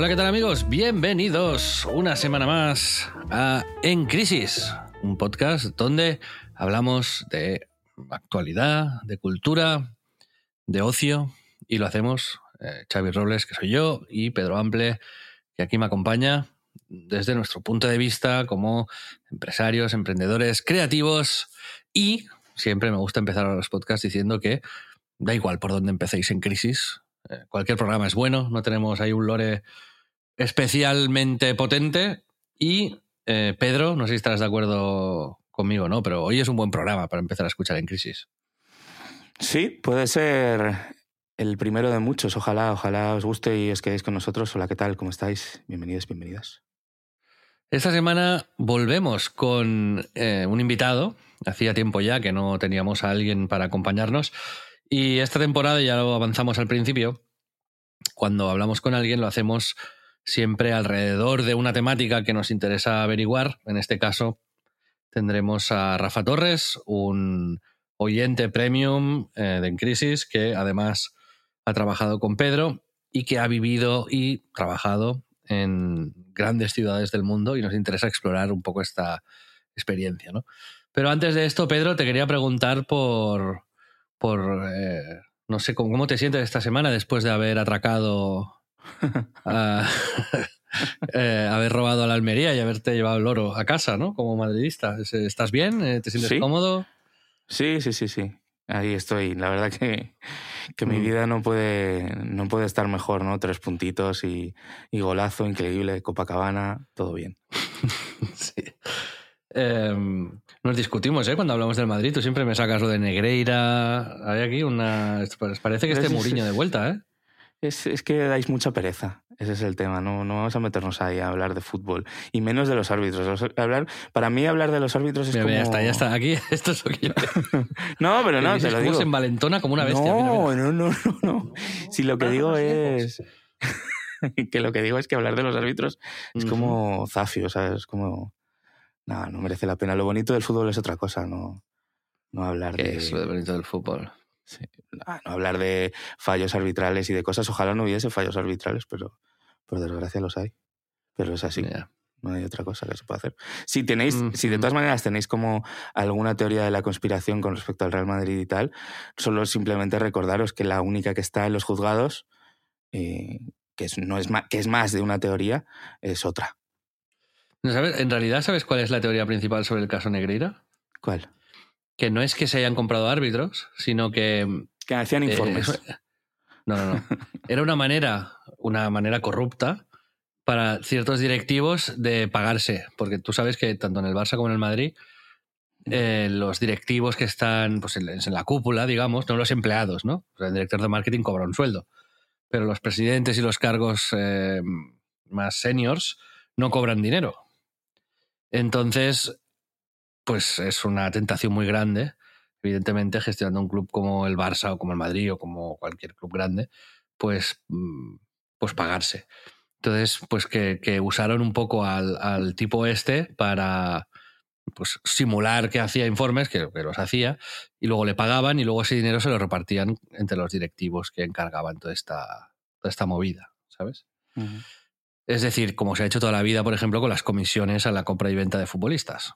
Hola, ¿qué tal amigos? Bienvenidos una semana más a En Crisis, un podcast donde hablamos de actualidad, de cultura, de ocio y lo hacemos eh, Xavi Robles, que soy yo, y Pedro Ample, que aquí me acompaña desde nuestro punto de vista como empresarios, emprendedores, creativos y siempre me gusta empezar los podcasts diciendo que da igual por dónde empecéis en crisis, eh, cualquier programa es bueno, no tenemos ahí un lore especialmente potente. Y eh, Pedro, no sé si estarás de acuerdo conmigo, ¿no? Pero hoy es un buen programa para empezar a escuchar en crisis. Sí, puede ser el primero de muchos. Ojalá, ojalá os guste y os quedéis con nosotros. Hola, ¿qué tal? ¿Cómo estáis? Bienvenidos, bienvenidas. Esta semana volvemos con eh, un invitado. Hacía tiempo ya que no teníamos a alguien para acompañarnos. Y esta temporada, ya lo avanzamos al principio, cuando hablamos con alguien lo hacemos siempre alrededor de una temática que nos interesa averiguar. En este caso tendremos a Rafa Torres, un oyente premium eh, de En Crisis, que además ha trabajado con Pedro y que ha vivido y trabajado en grandes ciudades del mundo y nos interesa explorar un poco esta experiencia. ¿no? Pero antes de esto, Pedro, te quería preguntar por, por eh, no sé, ¿cómo te sientes esta semana después de haber atracado, a, eh, haber robado a la Almería y haberte llevado el oro a casa, ¿no? Como madridista. ¿Estás bien? Eh, ¿Te sientes Sí. cómodo? Sí, sí, sí, sí. Ahí estoy. La verdad que, que mi Mm. vida no puede, no puede estar mejor, ¿no? Tres puntitos y, y golazo increíble, Copacabana, todo bien. Sí. Em, nos discutimos, ¿eh? Cuando hablamos del Madrid, tú siempre me sacas lo de Negreira. Hay aquí una. Parece que esté Muriño de vuelta, ¿eh? Es, es que dais mucha pereza. Ese es el tema. No, no vamos a meternos ahí a hablar de fútbol. Y menos de los árbitros. Los- hablar, para mí hablar de los árbitros es Mira, como... ya está, ya está. Aquí, esto es lo que yo. No, pero no, te lo digo. se envalentona como una bestia. No, mira. no, no, no, no. Si lo que Ah, digo es... que lo que digo es que hablar de los árbitros es como zafio, ¿sabes? Es como... No, no merece la pena. Lo bonito del fútbol es otra cosa, no, no hablar ¿Qué de... es lo de bonito del fútbol? Sí, no, no hablar de fallos arbitrales y de cosas. Ojalá no hubiese fallos arbitrales, pero por desgracia los hay. Pero es así. No hay otra cosa que se pueda hacer. Si tenéis, Mm, si de todas maneras tenéis como alguna teoría de la conspiración con respecto al Real Madrid y tal, solo simplemente recordaros que la única que está en los juzgados, eh, que, es, no es más, que es más de una teoría, es otra. No, ¿sabes? En realidad, ¿sabes cuál es la teoría principal sobre el caso Negreira? ¿Cuál? Que no es que se hayan comprado árbitros, sino que Que hacían Eh, informes. no, no, no. Era una manera, una manera corrupta para ciertos directivos de pagarse. Porque tú sabes que tanto en el Barça como en el Madrid, eh, los directivos que están pues, en, en la cúpula, digamos, no los empleados, ¿no? O sea, el director de marketing cobra un sueldo. Pero los presidentes y los cargos eh, más seniors no cobran dinero. Entonces, pues es una tentación muy grande evidentemente gestionando un club como el Barça o como el Madrid o como cualquier club grande, pues, mm, pues pagarse. Entonces, pues que, que usaron un poco al, al, tipo este para pues, simular que hacía informes, que, que, los hacía, y luego le pagaban y luego ese dinero se lo repartían entre los directivos que encargaban toda esta, toda esta movida, ¿sabes? Uh -huh. Es decir, como se ha hecho toda la vida, por ejemplo, con las comisiones a la compra y venta de futbolistas.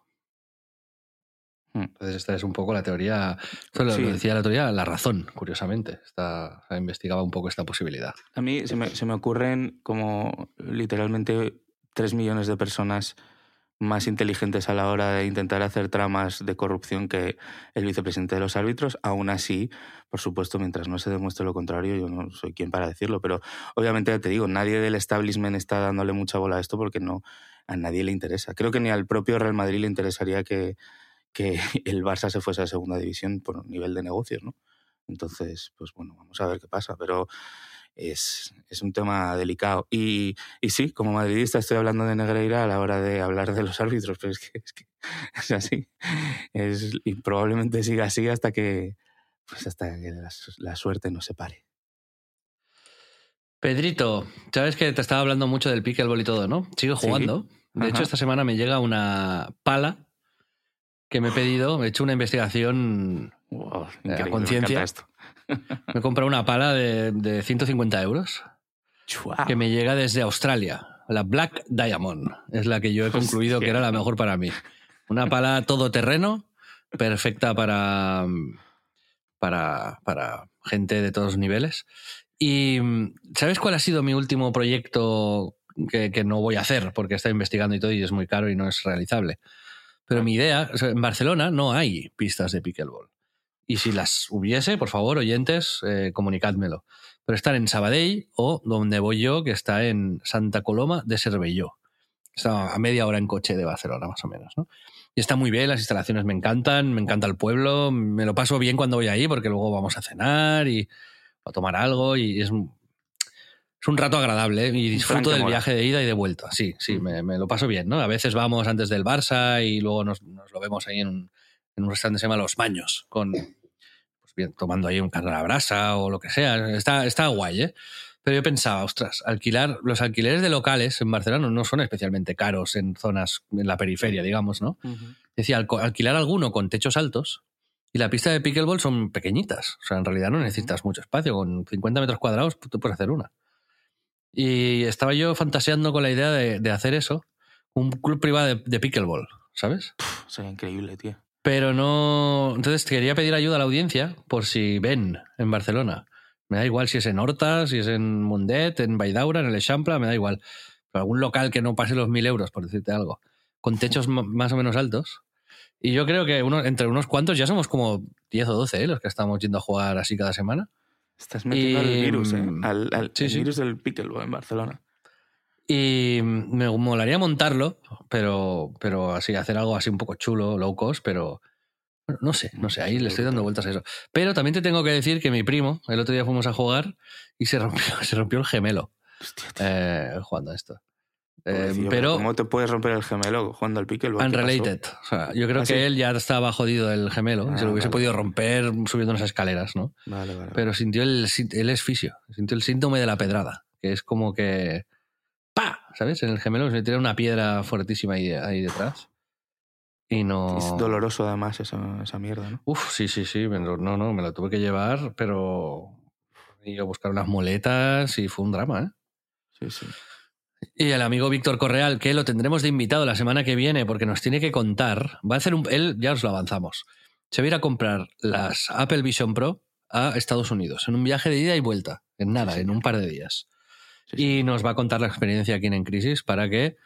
Entonces, esta es un poco la teoría, esto lo, sí. decía la teoría, la razón, curiosamente. Está, investigaba un poco esta posibilidad. A mí se me, se me ocurren como literalmente tres millones de personas más inteligentes a la hora de intentar hacer tramas de corrupción que el vicepresidente de los árbitros. Aún así, por supuesto, mientras no se demuestre lo contrario, yo no soy quien para decirlo, pero obviamente ya te digo, nadie del establishment está dándole mucha bola a esto porque no a nadie le interesa. Creo que ni al propio Real Madrid le interesaría que, que el Barça se fuese a segunda división por nivel de negocios, ¿no? Entonces, pues bueno, vamos a ver qué pasa, pero es, es un tema delicado. Y, y, sí, como madridista estoy hablando de Negreira a la hora de hablar de los árbitros, pero es que es, que es así. Es, y probablemente siga así hasta que, pues hasta que la, la suerte nos separe. Pedrito, sabes que te estaba hablando mucho del pickleball y todo, ¿no? Sigo jugando. Sí. De hecho, esta semana me llega una pala que me he pedido, he hecho una investigación wow, a conciencia. Me he comprado una pala de, de 150 euros Chua. que me llega desde Australia. La Black Diamond es la que yo he concluido Hostia. que era la mejor para mí. Una pala todoterreno, perfecta para, para, para gente de todos los niveles. Y ¿sabes cuál ha sido mi último proyecto que, que, no voy a hacer porque está investigando y todo y es muy caro y no es realizable? Pero mi idea, o en Barcelona no hay pistas de pickleball. Y si las hubiese, por favor, oyentes, eh, comunicádmelo. Pero están en Sabadell o donde voy yo, que está en Santa Coloma de Cervelló. Está a media hora en coche de Barcelona, más o menos. ¿no? Y está muy bien, las instalaciones me encantan, me encanta el pueblo, me lo paso bien cuando voy ahí porque luego vamos a cenar y a tomar algo y es, es un rato agradable ¿eh? y disfruto del viaje de ida y de vuelta. Sí, sí, me, me, lo paso bien. ¿no? A veces vamos antes del Barça y luego nos, nos lo vemos ahí en un, en un restaurante que se llama Los Baños, con, pues bien, tomando ahí un carne a la brasa o lo que sea. Está, está guay, ¿eh? Pero yo pensaba, ostras, alquilar, los alquileres de locales en Barcelona no son especialmente caros en zonas, en la periferia, digamos, ¿no? Uh -huh. Decía, alquilar alguno con techos altos y la pista de pickleball son pequeñitas. O sea, en realidad no necesitas mucho espacio. Con 50 metros cuadrados tú puedes hacer una. Y estaba yo fantaseando con la idea de, de hacer eso, un club privado de, de pickleball, ¿sabes? Puf, sería increíble, tío. Pero no. Entonces quería pedir ayuda a la audiencia por si ven en Barcelona. Me da igual si es en Horta, si es en Mundet, en Baidaura, en el Eixample, me da igual. Pero algún local que no pase los mil euros, por decirte algo, con techos más o menos altos. Y yo creo que uno, entre unos cuantos ya somos como 10 o 12 ¿eh? los que estamos yendo a jugar así cada semana. Estás metiendo y, al virus, ¿eh? Al, al sí, el sí. virus del pickleball en Barcelona. Y me molaría montarlo, pero, pero así, hacer algo así un poco chulo, low cost, pero bueno, no sé, no sé, ahí le estoy dando vueltas a eso. Pero también te tengo que decir que mi primo, el otro día fuimos a jugar y se rompió, se rompió el gemelo Hostia, eh, jugando a esto. Eh, pero ¿Cómo te puedes romper el gemelo jugando al pickleball? Unrelated. O sea, yo creo ¿Ah, que sí? él ya estaba jodido el gemelo ah, se lo hubiese vale. podido romper subiendo unas escaleras, ¿no? Vale, vale. Pero sintió el. Él es fisio. Sintió el síntoma de la pedrada, que es como que. ¡Pa! ¿Sabes? En el gemelo se le tira una piedra fuertísima ahí, ahí detrás. Y no. Es doloroso además esa, esa mierda, ¿no? Uf, sí, sí, sí. No, no, me lo tuve que llevar, pero. Y a buscar unas muletas y fue un drama, ¿eh? Sí, sí. Y el amigo Víctor Correal, que lo tendremos de invitado la semana que viene porque nos tiene que contar. Va a hacer un. Él, ya os lo avanzamos. Se va a ir a comprar las Apple Vision Pro a Estados Unidos en un viaje de ida y vuelta. En nada, sí, en un par de días. Sí, y nos va a contar la experiencia aquí en Crisis para que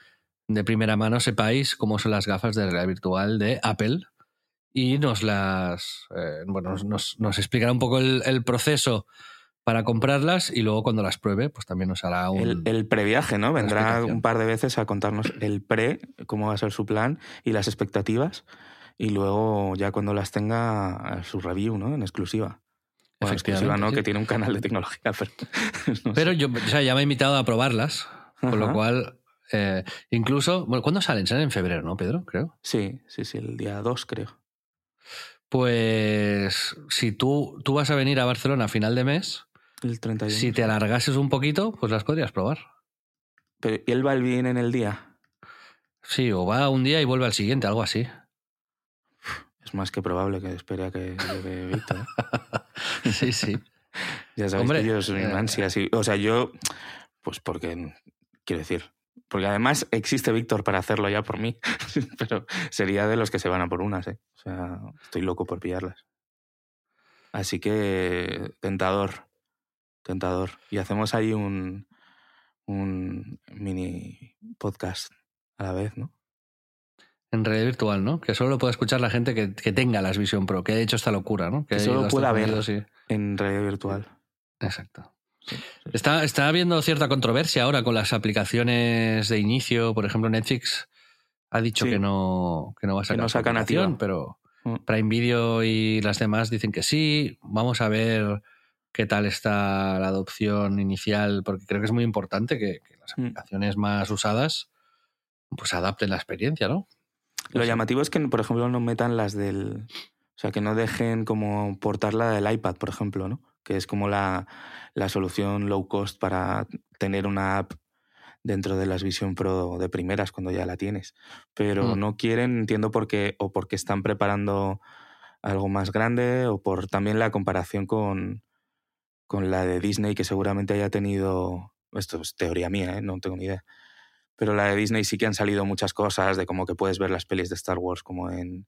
de primera mano sepáis cómo son las gafas de realidad virtual de Apple y nos las. Eh, bueno, nos, nos, explicará un poco el, el proceso para comprarlas y luego cuando las pruebe, pues también nos hará un... El, el previaje, ¿no? Vendrá un par de veces a contarnos el pre, cómo va a ser su plan y las expectativas y luego ya cuando las tenga su review, ¿no? En exclusiva. Bueno, exclusiva no, sí. que tiene un canal de tecnología, pero... No pero sé. yo, o sea, ya me ha invitado a probarlas, con Ajá. lo cual... Eh, incluso, bueno, ¿cuándo salen? Salen en febrero, ¿no, Pedro? Creo. Sí, sí, sí, el día 2 creo. Pues si tú, tú vas a venir a Barcelona a final de mes, el 31. Si te alargases un poquito, pues las podrías probar. Pero ¿y él va bien en el día? Sí, o va un día y vuelve al siguiente, algo así. Es más que probable que espere a que llegue Víctor. ¿eh? sí, sí. ya sabes Hombre, que yo soy eh... ansia. Sí. O sea, yo, pues porque, quiero decir, porque además existe Víctor para hacerlo ya por mí, pero sería de los que se van a por unas, ¿eh? O sea, estoy loco por pillarlas. Así que, tentador tentador. Y hacemos ahí un, un mini podcast a la vez, ¿no? en realidad virtual, ¿no? Que solo lo puede escuchar la gente que, tenga las Vision Pro, que ha hecho esta locura, ¿no? Que, solo pueda ver en realidad virtual. Exacto. Está, está habiendo cierta controversia ahora con las aplicaciones de inicio, por ejemplo, Netflix ha dicho que no que no va a sacar no saca pero mm. Prime Video y las demás dicen que sí. Vamos a ver qué tal está la adopción inicial, porque creo que es muy importante que, las mm. aplicaciones más usadas pues adapten la experiencia, ¿no? Lo llamativo es que, por ejemplo, no metan las del... O sea, que no dejen como portarla del iPad, por ejemplo, ¿no? Que es como la, la solución low cost para tener una app dentro de las Vision Pro de primeras cuando ya la tienes. Pero mm. no quieren, entiendo por qué, o porque están preparando algo más grande, o por también la comparación con, con la de Disney, que seguramente haya tenido, esto es teoría mía, ¿eh? no tengo ni idea, pero la de Disney sí que han salido muchas cosas, de como que puedes ver las pelis de Star Wars como en,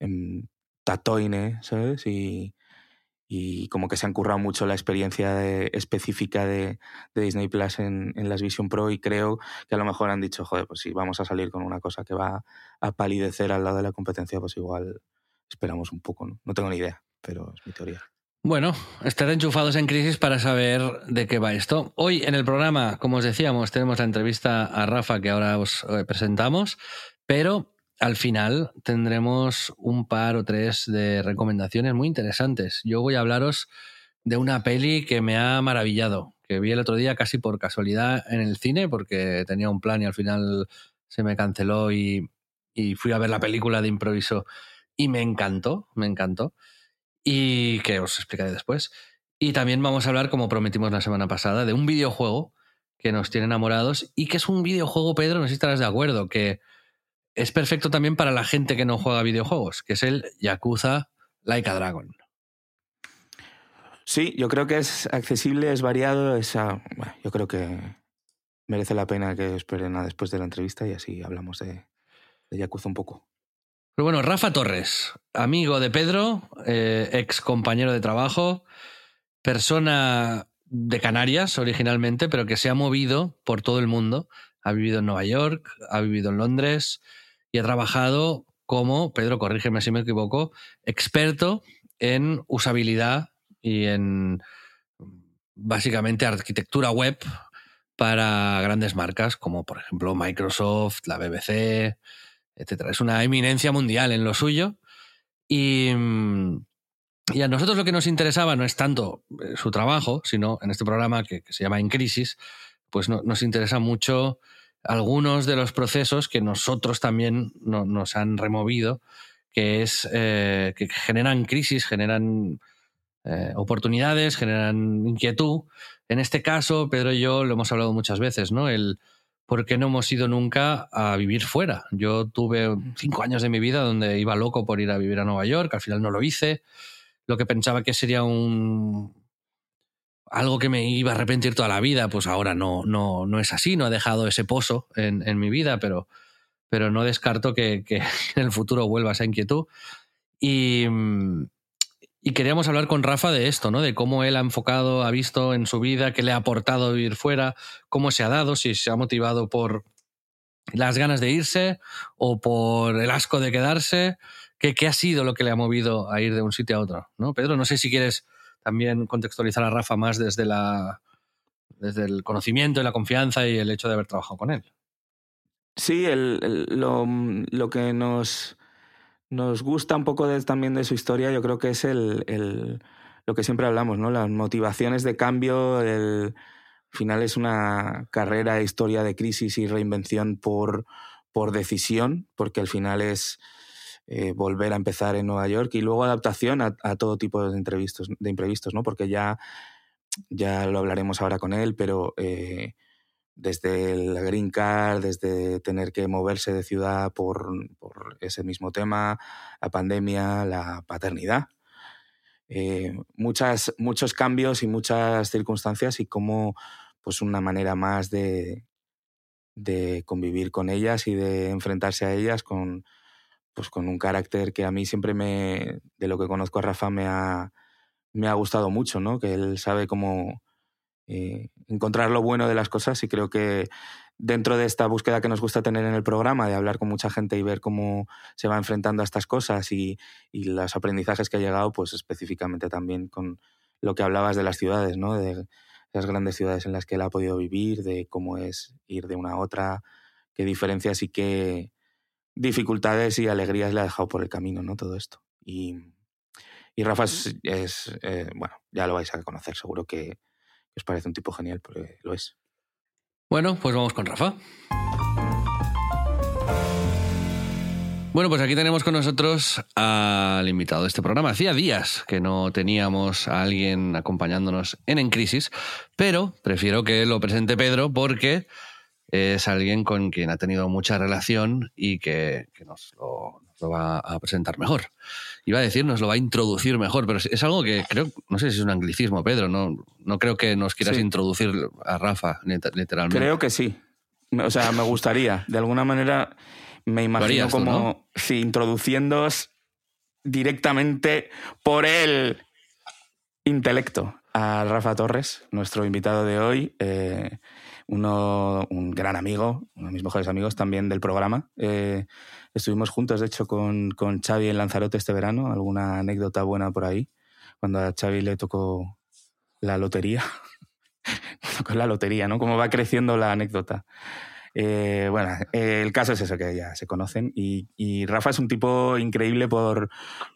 en Tatooine, ¿sabes? Y, y como que se han currado mucho la experiencia específica de, Disney Plus en, en, las Vision Pro y creo que a lo mejor han dicho, joder, pues si vamos a salir con una cosa que va a palidecer al lado de la competencia, pues igual esperamos un poco, ¿no? No tengo ni idea, pero es mi teoría. Bueno, estar enchufados en crisis para saber de qué va esto. Hoy en el programa, como os decíamos, tenemos la entrevista a Rafa que ahora os presentamos, pero al final tendremos un par o tres de recomendaciones muy interesantes. Yo voy a hablaros de una peli que me ha maravillado, que vi el otro día casi por casualidad en el cine, porque tenía un plan y al final se me canceló y, fui a ver la película de improviso y me encantó, me encantó. Y que os explicaré después. Y también vamos a hablar, como prometimos la semana pasada, de un videojuego que nos tiene enamorados y que es un videojuego, Pedro, no sé si estarás de acuerdo, que es perfecto también para la gente que no juega videojuegos, que es el Yakuza Like a Dragon. Sí, yo creo que es accesible, es variado, yo creo que merece la pena que esperen a después de la entrevista y así hablamos de, Yakuza un poco. Pero bueno, Rafa Torres, amigo de Pedro, eh, ex compañero de trabajo, persona de Canarias originalmente, pero que se ha movido por todo el mundo. Ha vivido en Nueva York, ha vivido en Londres, y ha trabajado como, Pedro, corrígeme si me equivoco, experto en usabilidad y en básicamente arquitectura web para grandes marcas como por ejemplo Microsoft, la BBC, etc. Es una eminencia mundial en lo suyo y, a nosotros lo que nos interesaba no es tanto eh, su trabajo, sino en este programa que, se llama En Crisis, pues nos interesa mucho algunos de los procesos que nosotros también nos han removido, que es eh, que generan crisis, generan eh, oportunidades, generan inquietud. En este caso, Pedro y yo lo hemos hablado muchas veces, ¿no? El por qué no hemos ido nunca a vivir fuera. Yo tuve cinco años de mi vida donde iba loco por ir a vivir a Nueva York, al final no lo hice. Lo que pensaba que sería un, algo que me iba a arrepentir toda la vida, pues ahora no, no, no es así, no ha dejado ese pozo en, en mi vida, pero, pero no descarto que, que, en el futuro vuelva esa inquietud. Y, y, queríamos hablar con Rafa de esto, ¿no? De cómo él ha enfocado, ha visto en su vida, qué le ha aportado vivir fuera, cómo se ha dado, si se ha motivado por las ganas de irse o por el asco de quedarse, qué, qué ha sido lo que le ha movido a ir de un sitio a otro, ¿no? Pedro, no sé si quieres también contextualizar a Rafa más desde, la, desde el conocimiento y la confianza y el hecho de haber trabajado con él. Sí, el, lo, lo, que nos, nos gusta un poco de, también de su historia, yo creo que es el, el, lo que siempre hablamos, ¿no? Las motivaciones de cambio, el, al final es una carrera, historia de crisis y reinvención por, por decisión, porque al final es eh, volver a empezar en Nueva York y luego adaptación a, todo tipo de imprevistos, de imprevistos, ¿no? Porque ya, ya lo hablaremos ahora con él, pero eh, desde la Green Card, desde tener que moverse de ciudad por, por ese mismo tema, la pandemia, la paternidad. Eh, muchas, muchos cambios y muchas circunstancias y cómo pues una manera más de, de convivir con ellas y de enfrentarse a ellas con, pues con un carácter que a mí siempre me, de lo que conozco a Rafa, me ha, me ha gustado mucho, ¿no? Que él sabe cómo eh, encontrar lo bueno de las cosas y creo que dentro de esta búsqueda que nos gusta tener en el programa, de hablar con mucha gente y ver cómo se va enfrentando a estas cosas y, y los aprendizajes que ha llegado, pues específicamente también con lo que hablabas de las ciudades, ¿no? De las grandes ciudades en las que él ha podido vivir, de cómo es ir de una a otra, qué diferencias y qué dificultades y alegrías le ha dejado por el camino, ¿no? Todo esto. Y, y Rafa es, eh, bueno, ya lo vais a conocer, seguro que os parece un tipo genial, porque lo es. Bueno, pues vamos con Rafa. Bueno, pues aquí tenemos con nosotros al invitado de este programa. Hacía días que no teníamos a alguien acompañándonos en En Crisis, pero prefiero que lo presente Pedro porque es alguien con quien ha tenido mucha relación y que, nos, lo, va a presentar mejor. Iba a decir, nos lo va a introducir mejor, pero es algo que creo, no sé si es un anglicismo, Pedro, no, no creo que nos quieras introducir a Rafa, literalmente. Creo que sí. O sea, me gustaría, de alguna manera me imagino como si introduciéndoos directamente por el intelecto a Rafa Torres, nuestro invitado de hoy, eh, uno, un gran amigo, uno de mis mejores amigos también del programa. Eh, estuvimos juntos, de hecho, con, con Xavi en Lanzarote este verano, alguna anécdota buena por ahí, cuando a Xavi le tocó la lotería. con la lotería, ¿no? Cómo va creciendo la anécdota. Eh, bueno, el caso es eso, que ya se conocen. Y, Rafa es un tipo increíble por,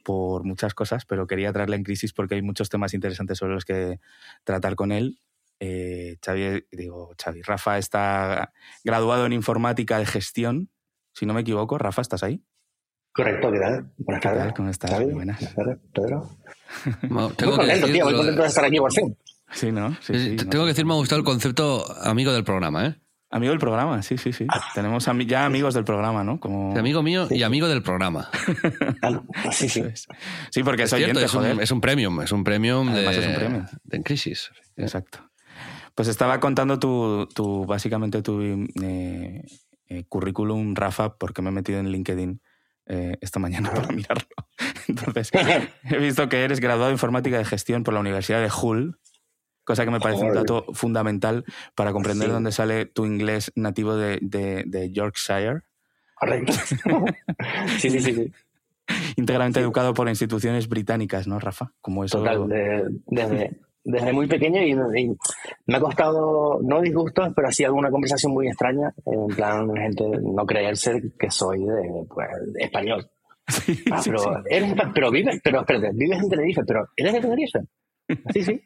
por, muchas cosas, pero quería traerle en crisis porque hay muchos temas interesantes sobre los que tratar con él. Eh, Xavi, digo, Xavi, Rafa está graduado en informática de gestión, si no me equivoco. Rafa, ¿estás ahí? Correcto, ¿qué tal? Buenas tardes. ¿Cómo estás? Buenas. tardes, Pedro. tengo muy contento, tío, muy contento de estar aquí por fin. Sí, ¿no? Sí, tengo que decir, me ha gustado el concepto amigo del programa, ¿eh? Amigo del programa, sí, sí, sí. Tenemos ya amigos del programa, ¿no? Como... amigo mío y amigo del programa. sí, sí. Sí, porque es, oyente, es, un, es un premium, es un premium, de, es un premium. de En Crisis. Exacto. Pues estaba contando tu, tu básicamente tu eh, eh, currículum, Rafa, porque me he metido en LinkedIn eh, esta mañana para mirarlo. Entonces, he visto que eres graduado en informática de gestión por la Universidad de Hull cosa que me parece un dato fundamental para comprender dónde sale tu inglés nativo de, de, Yorkshire. Correcto. sí, sí, sí, Íntegramente educado por instituciones británicas, ¿no, Rafa? Como eso... Total, desde, desde muy pequeño y, me ha costado, no disgustos, pero sí alguna conversación muy extraña, en plan, gente no creerse que soy de, pues, español. Ah, pero, Eres, pero vives, pero espérate, vives en Tenerife, pero eres de Tenerife. Sí, sí.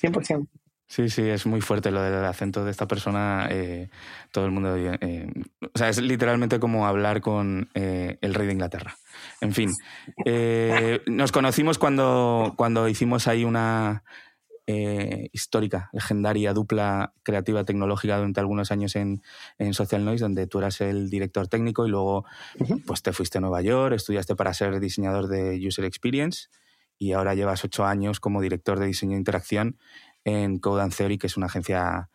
100%. Sí, sí, es muy fuerte lo del acento de esta persona. Eh, todo el mundo. Eh, o sea, es literalmente como hablar con eh, el rey de Inglaterra. En fin, nos conocimos cuando, cuando hicimos ahí una histórica, legendaria dupla creativa tecnológica durante algunos años en, en, Social Noise, donde tú eras el director técnico y luego pues te fuiste a Nueva York, estudiaste para ser diseñador de User Experience y ahora llevas ocho años como director de diseño de interacción en Code and Theory, que es una agencia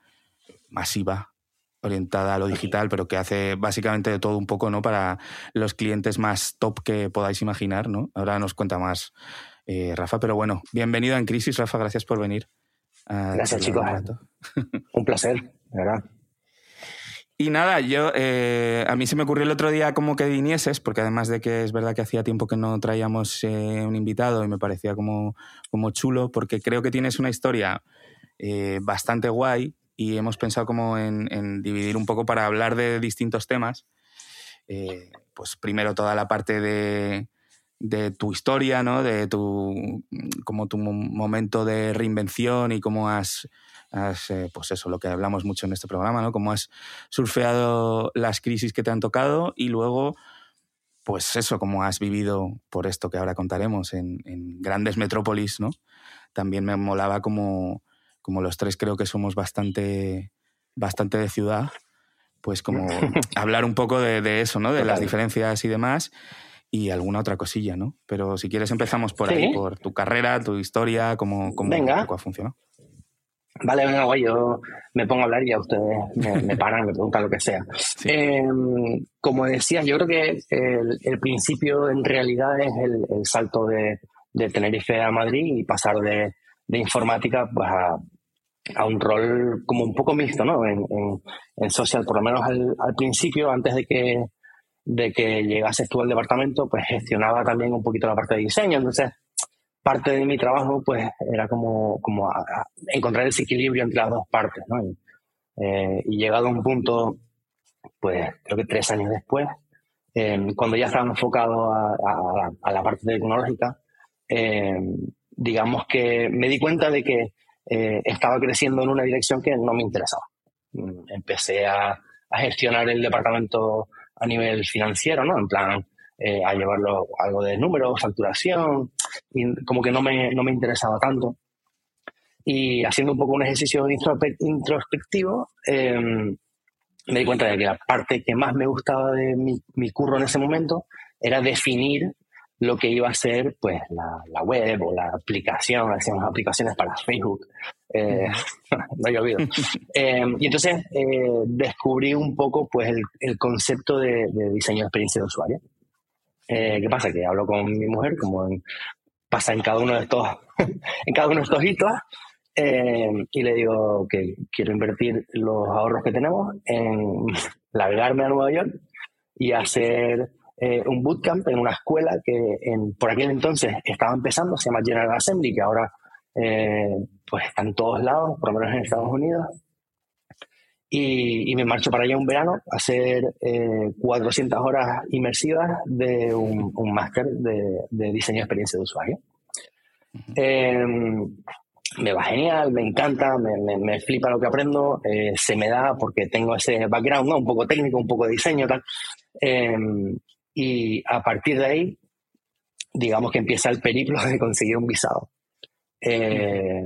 masiva orientada a lo digital, pero que hace básicamente de todo un poco, ¿no? Para los clientes más top que podáis imaginar, ¿no? Ahora nos cuenta más eh, Rafa, pero bueno, bienvenido En Crisis, Rafa, gracias por venir. gracias, chicos. Un placer, de verdad. Y nada, yo eh, a mí se me ocurrió el otro día como que vinieses, porque además de que es verdad que hacía tiempo que no traíamos eh, un invitado y me parecía como, como chulo, porque creo que tienes una historia eh, bastante guay y hemos pensado como en, dividir un poco para hablar de distintos temas. pues primero toda la parte de, de tu historia, ¿no? De tu como tu momento de reinvención y cómo has eh, pues eso, lo que hablamos mucho en este programa, ¿no? Cómo has surfeado las crisis que te han tocado y luego, pues eso, cómo has vivido por esto que ahora contaremos en, grandes metrópolis, ¿no? También me molaba como, como los tres creo que somos bastante, bastante de ciudad, pues como hablar un poco de, eso, ¿no? De las diferencias y demás y alguna otra cosilla, ¿no? Pero si quieres empezamos por ahí, por tu carrera, tu historia, cómo, cómo, cómo ha funcionado. Vale, venga, guay, yo me pongo a hablar y ya ustedes me, paran, me preguntan lo que sea. Em, como decías, yo creo que el, principio en realidad es el, salto de, de, Tenerife a Madrid y pasar de, informática pues, a un rol como un poco mixto, ¿no? En, en, social, por lo menos al, al, principio, antes de que, de que llegases tú al departamento, pues gestionaba también un poquito la parte de diseño. Entonces, parte de mi trabajo, pues, era como, como encontrar ese equilibrio entre las dos partes, ¿no? Y, eh, y llegado a un punto, pues, creo que tres años después, eh, cuando ya estaba enfocado a, a, a la parte tecnológica, eh, digamos que me di cuenta de que eh, estaba creciendo en una dirección que no me interesaba. Mm, empecé a, gestionar el departamento a nivel financiero, ¿no? En plan, eh, a llevarlo algo de números, facturación, y como que no me, no me interesaba tanto. Y haciendo un poco un ejercicio introspectivo, em, me di cuenta de que la parte que más me gustaba de mi, mi curro en ese momento era definir lo que iba a ser pues la, web o la aplicación, hacíamos aplicaciones para Facebook, eh, no he olvido. Eh, y entonces eh, descubrí un poco pues el, concepto de, diseño de experiencia de usuario. ¿Qué pasa? Que hablo con mi mujer, como pasa en cada uno de estos, en cada uno de estos hitos, y le digo que quiero invertir los ahorros que tenemos en largarme a Nueva York y hacer eh, un bootcamp en una escuela que en, por aquel entonces estaba empezando, se llama General Assembly, que ahora eh, pues está en todos lados, por lo menos en Estados Unidos. Y, me marcho para allá un verano a hacer 400 eh, horas inmersivas de un, máster de, diseño de experiencia de usuario. Em, me va genial, me encanta, me, me, flipa lo que aprendo, se me da porque tengo ese background, ¿no? un poco técnico, un poco de diseño, tal. Y a partir de ahí, digamos que empieza el periplo de conseguir un visado. Eh,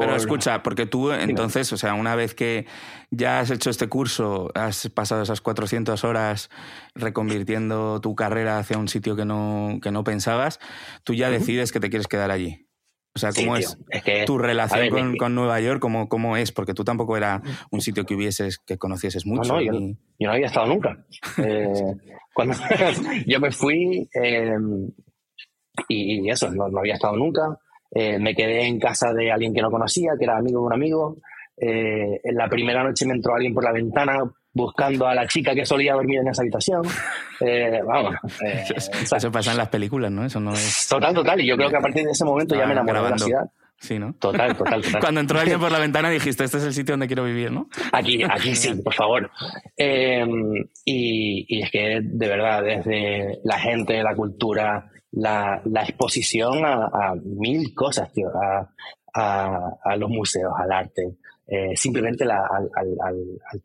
Pero escucha, porque tú entonces, o sea, una vez que ya has hecho este curso, has pasado esas 400 horas reconvirtiendo tu carrera hacia un sitio que no, que no pensabas, tú ya decides que te quieres quedar allí. O sea, ¿cómo es, tu relación con, Nueva York? ¿cómo, ¿Cómo es? Porque tú tampoco era un sitio que hubieses, que conocieses mucho. No, yo, no había estado nunca. Eh, cuando yo me fui em, y, eso, no, había estado nunca. Eh, me quedé en casa de alguien que no conocía, que era amigo de un amigo. Eh, en la primera noche me entró alguien por la ventana buscando a la chica que solía dormir en esa habitación. Eh, vamos. Eh, eso, pasa en las películas, ¿no? Eso no es. Total, total. Y yo creo que a partir de ese momento ya me enamoré de la ciudad. Sí, ¿no? Total, total, total. Cuando entró alguien por la ventana dijiste, este es el sitio donde quiero vivir, ¿no? Aquí, aquí sí, por favor. Em, y, es que, de verdad, desde la gente, la cultura, la, exposición a, mil cosas, tío, a, a, los museos, al arte, eh, simplemente al,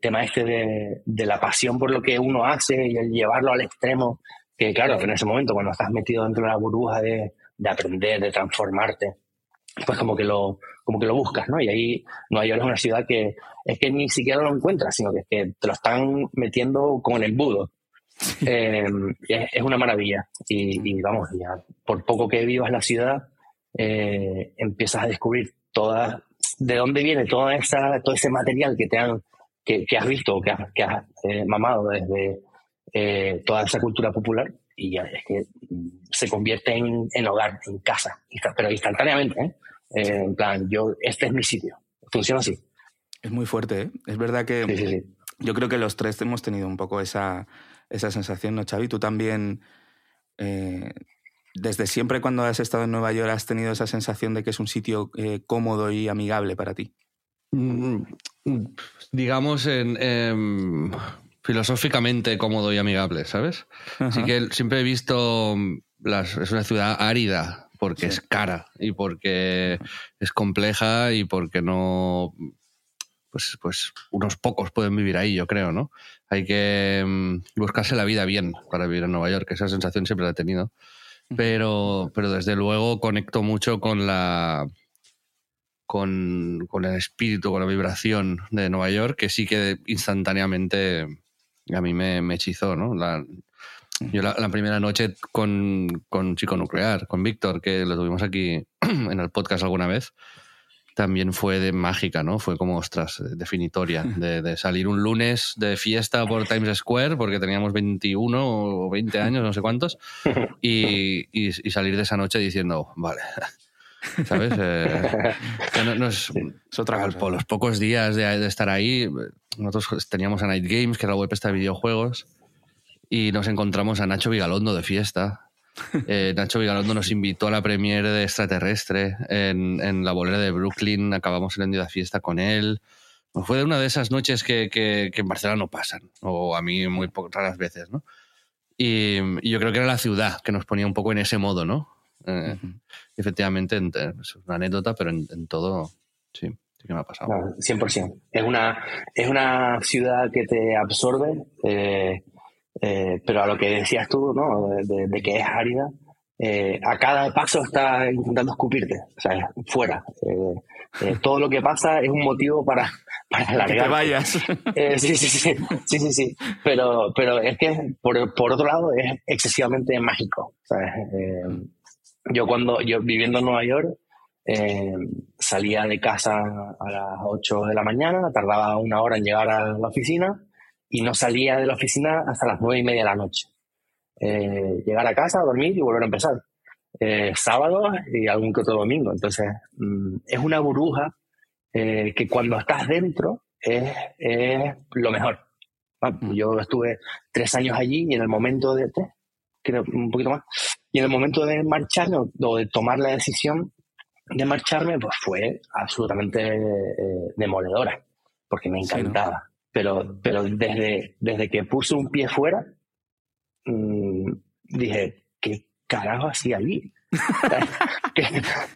tema este de, la pasión por lo que uno hace y el llevarlo al extremo, que claro, en ese momento cuando estás metido dentro de la burbuja de, aprender, de transformarte, pues como que lo como que lo buscas, ¿no? Y ahí Nueva York es una ciudad que es que ni siquiera lo encuentras, sino que es que te lo están metiendo con el embudo. Eh, es, una maravilla. Y, vamos, ya por poco que vivas la ciudad, eh, empiezas a descubrir todas de dónde viene toda esa, todo ese material que te han, que, has visto, que has, que has eh, mamado desde eh, toda esa cultura popular y ya es que mm, se convierte en, en hogar, en casa, pero instantáneamente, ¿eh? en plan, yo, este es mi sitio, funciona así. Es muy fuerte, ¿eh? Es verdad que yo creo que los tres hemos tenido un poco esa, esa sensación, ¿no, Xavi? Tú también desde siempre cuando has estado en Nueva York has tenido esa sensación de que es un sitio eh, cómodo y amigable para ti. Mm, digamos, en, filosóficamente cómodo y amigable, ¿sabes? Así que siempre he visto, las, es una ciudad árida porque es cara y porque es compleja y porque no, pues, pues unos pocos pueden vivir ahí, yo creo, ¿no? Hay que mm, buscarse la vida bien para vivir en Nueva York, esa sensación siempre la he tenido pero, pero desde luego conecto mucho con la con, con, el espíritu, con la vibración de Nueva York, que sí que instantáneamente a mí me, me hechizó, ¿no? La, yo la, primera noche con, con Chico Nuclear, con Víctor, que lo tuvimos aquí en el podcast alguna vez, también fue de mágica, ¿no? Fue como, ostras, definitoria, de, salir un lunes de fiesta por Times Square, porque teníamos 21 o 20 años, no sé cuántos, y, y, salir de esa noche diciendo, vale, ¿Sabes? Eh, otra Por los pocos días de, estar ahí, nosotros teníamos a Night Games, que era la web esta de videojuegos, y nos encontramos a Nacho Vigalondo de fiesta. Eh, Nacho Vigalondo nos invitó a la premiere de Extraterrestre en, la bolera de Brooklyn, acabamos en de fiesta con él. Fue de una de esas noches que, que, en Barcelona no pasan, o a mí muy raras veces, ¿no? Y, yo creo que era la ciudad que nos ponía un poco en ese modo, ¿no? Eh, efectivamente, es una anécdota, pero en, todo, sí, sí que me ha pasado. 100%. Es una, es una ciudad que te absorbe, eh, eh, pero a lo que decías tú, ¿no? De, que es árida, a cada paso está intentando escupirte, o sea, fuera. todo lo que pasa es un motivo para, para Que te vayas. sí, sí, sí, sí, sí, sí, Pero, pero es que, por, por otro lado, es excesivamente mágico. ¿sabes? yo cuando, yo viviendo en Nueva York, eh, salía de casa a las 8 de la mañana, tardaba una hora en llegar a la oficina y no salía de la oficina hasta las 9 y media de la noche. Eh, llegar a casa, dormir y volver a empezar. Eh, sábado y algún que otro domingo. Entonces, mm, es una burbuja que cuando estás dentro es, es lo mejor. Ah, yo estuve tres años allí y en el momento de, creo, un poquito más, y en el momento de marcharme o de tomar la decisión de marcharme, pues fue absolutamente eh, demoledora, porque me encantaba. Pero, pero desde, desde que puse un pie fuera, mm, dije, ¿qué carajo hacía allí?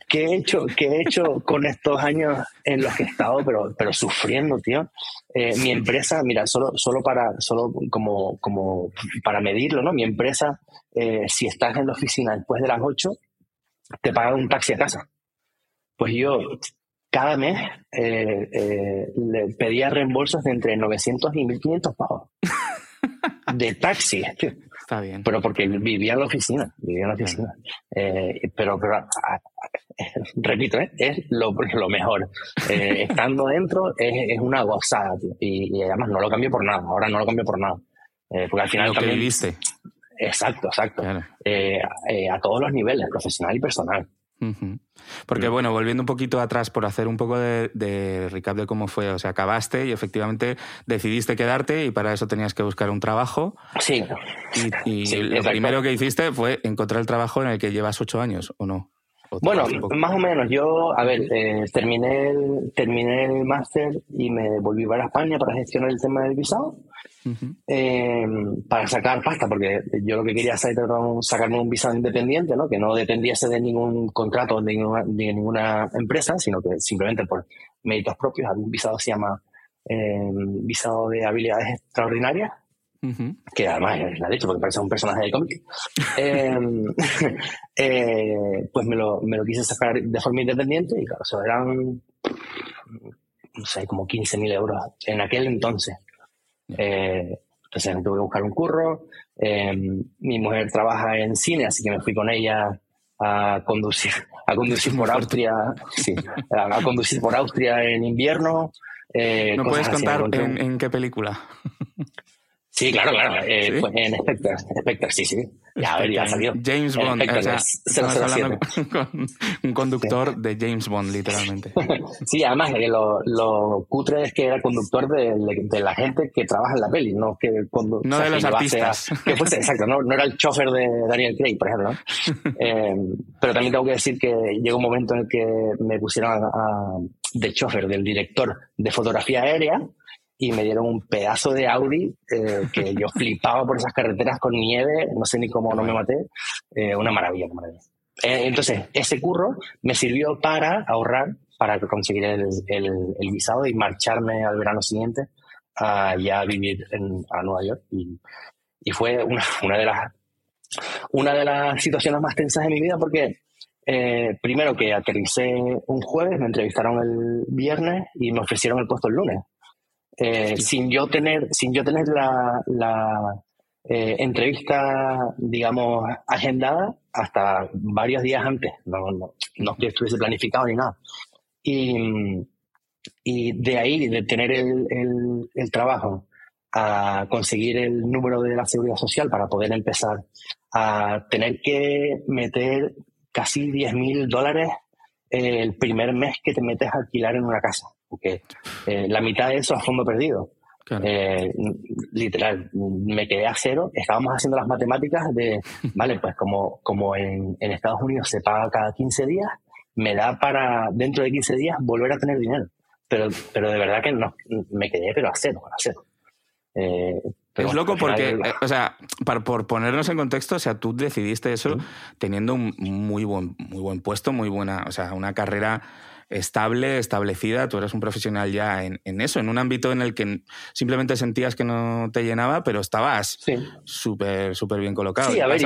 ¿Qué, he hecho, ¿Qué he hecho con estos años en los que he estado, pero, pero sufriendo, tío? Eh, mi empresa, mira, solo, solo, para, solo como, como para medirlo, ¿no? Mi empresa, eh, si estás en la oficina después de las 8, te pagan un taxi a casa. Pues yo cada mes eh, le pedía reembolsos de entre 900 y 1500 pavos. De taxi. Está bien. Pero porque vivía en la oficina, vivía en la oficina. Eh, pero, pero repito, ¿eh? es lo, lo mejor. Eh, estando dentro es, es, una gozada, tío. Y, además no lo cambio por nada, ahora no lo cambio por nada. porque al final... Lo que viviste. Exacto, exacto. a todos los niveles, profesional y personal. Porque, bueno, volviendo un poquito atrás por hacer un poco de, recap de cómo fue, o sea, acabaste y efectivamente decidiste quedarte y para eso tenías que buscar un trabajo. Sí. Y, lo primero que hiciste fue encontrar el trabajo en el que llevas ocho años, ¿o no? bueno, más o menos. Yo, a ver, eh, terminé el, terminé el máster y me volví para España para gestionar el tema del visado. Em, para sacar pasta, porque yo lo que quería hacer era sacarme un visado independiente, ¿no? que no dependiese de ningún contrato de ninguna, de ninguna empresa, sino que simplemente por méritos propios. Había un visado que se llama em, visado de habilidades extraordinarias, que además es la leche porque parece un personaje de cómic, em, eh, pues me lo, me lo quise sacar de forma independiente y claro, eso eran, no sé, como 15.000 euros en aquel entonces. Eh, entonces tuve que buscar un curro. Eh, mi mujer trabaja en cine, así que me fui con ella a conducir, a conducir por Austria, sí, a, conducir por Austria en invierno. Eh, ¿No puedes contar en, qué película? Sí, claro, claro. Eh, pues en Spectre, Spectre, sí, sí. Ya, a ver, ya salió. James Bond, o sea, estamos hablando con un conductor de James Bond, literalmente. sí, además, eh, lo, lo, cutre es que era conductor de, de, la gente que trabaja en la peli, no que cuando, No de los artistas. que fuese, exacto, no, no, era el chofer de Daniel Craig, por ejemplo. eh, pero también tengo que decir que llegó un momento en el que me pusieron a, de chofer del director de fotografía aérea y me dieron un pedazo de Audi eh, que yo flipaba por esas carreteras con nieve, no sé ni cómo no me maté, eh, una maravilla, una maravilla. Eh, entonces, ese curro me sirvió para ahorrar, para conseguir el, el, visado y marcharme al verano siguiente a ya vivir en, a Nueva York. Y, y fue una, una, de las, una de las situaciones más tensas de mi vida porque primero que aterricé un jueves, me entrevistaron el viernes y me ofrecieron el puesto el lunes. Eh, sin yo tener, sin yo tener la, la eh, entrevista, digamos, agendada hasta varios días antes. No, no, no que estuviese planificado ni nada. Y, y de ahí, de tener el, el, el, trabajo, a conseguir el número de la seguridad social para poder empezar a tener que meter casi 10 mil dólares el primer mes que te metes a alquilar en una casa, porque la mitad de eso a fondo perdido. Eh, literal, me quedé a cero. Estábamos haciendo las matemáticas de, vale, pues como, como en, Estados Unidos se paga cada 15 días, me da para dentro de 15 días volver a tener dinero. Pero, pero de verdad que no, me quedé, pero a cero, a cero. Eh, es loco porque, eh, o sea, para, por ponernos en contexto, o sea, tú decidiste eso teniendo un muy buen, muy buen puesto, muy buena, o sea, una carrera estable, establecida, tú eres un profesional ya en, eso, en un ámbito en el que simplemente sentías que no te llenaba, pero estabas súper, súper bien colocado. Sí, a ver,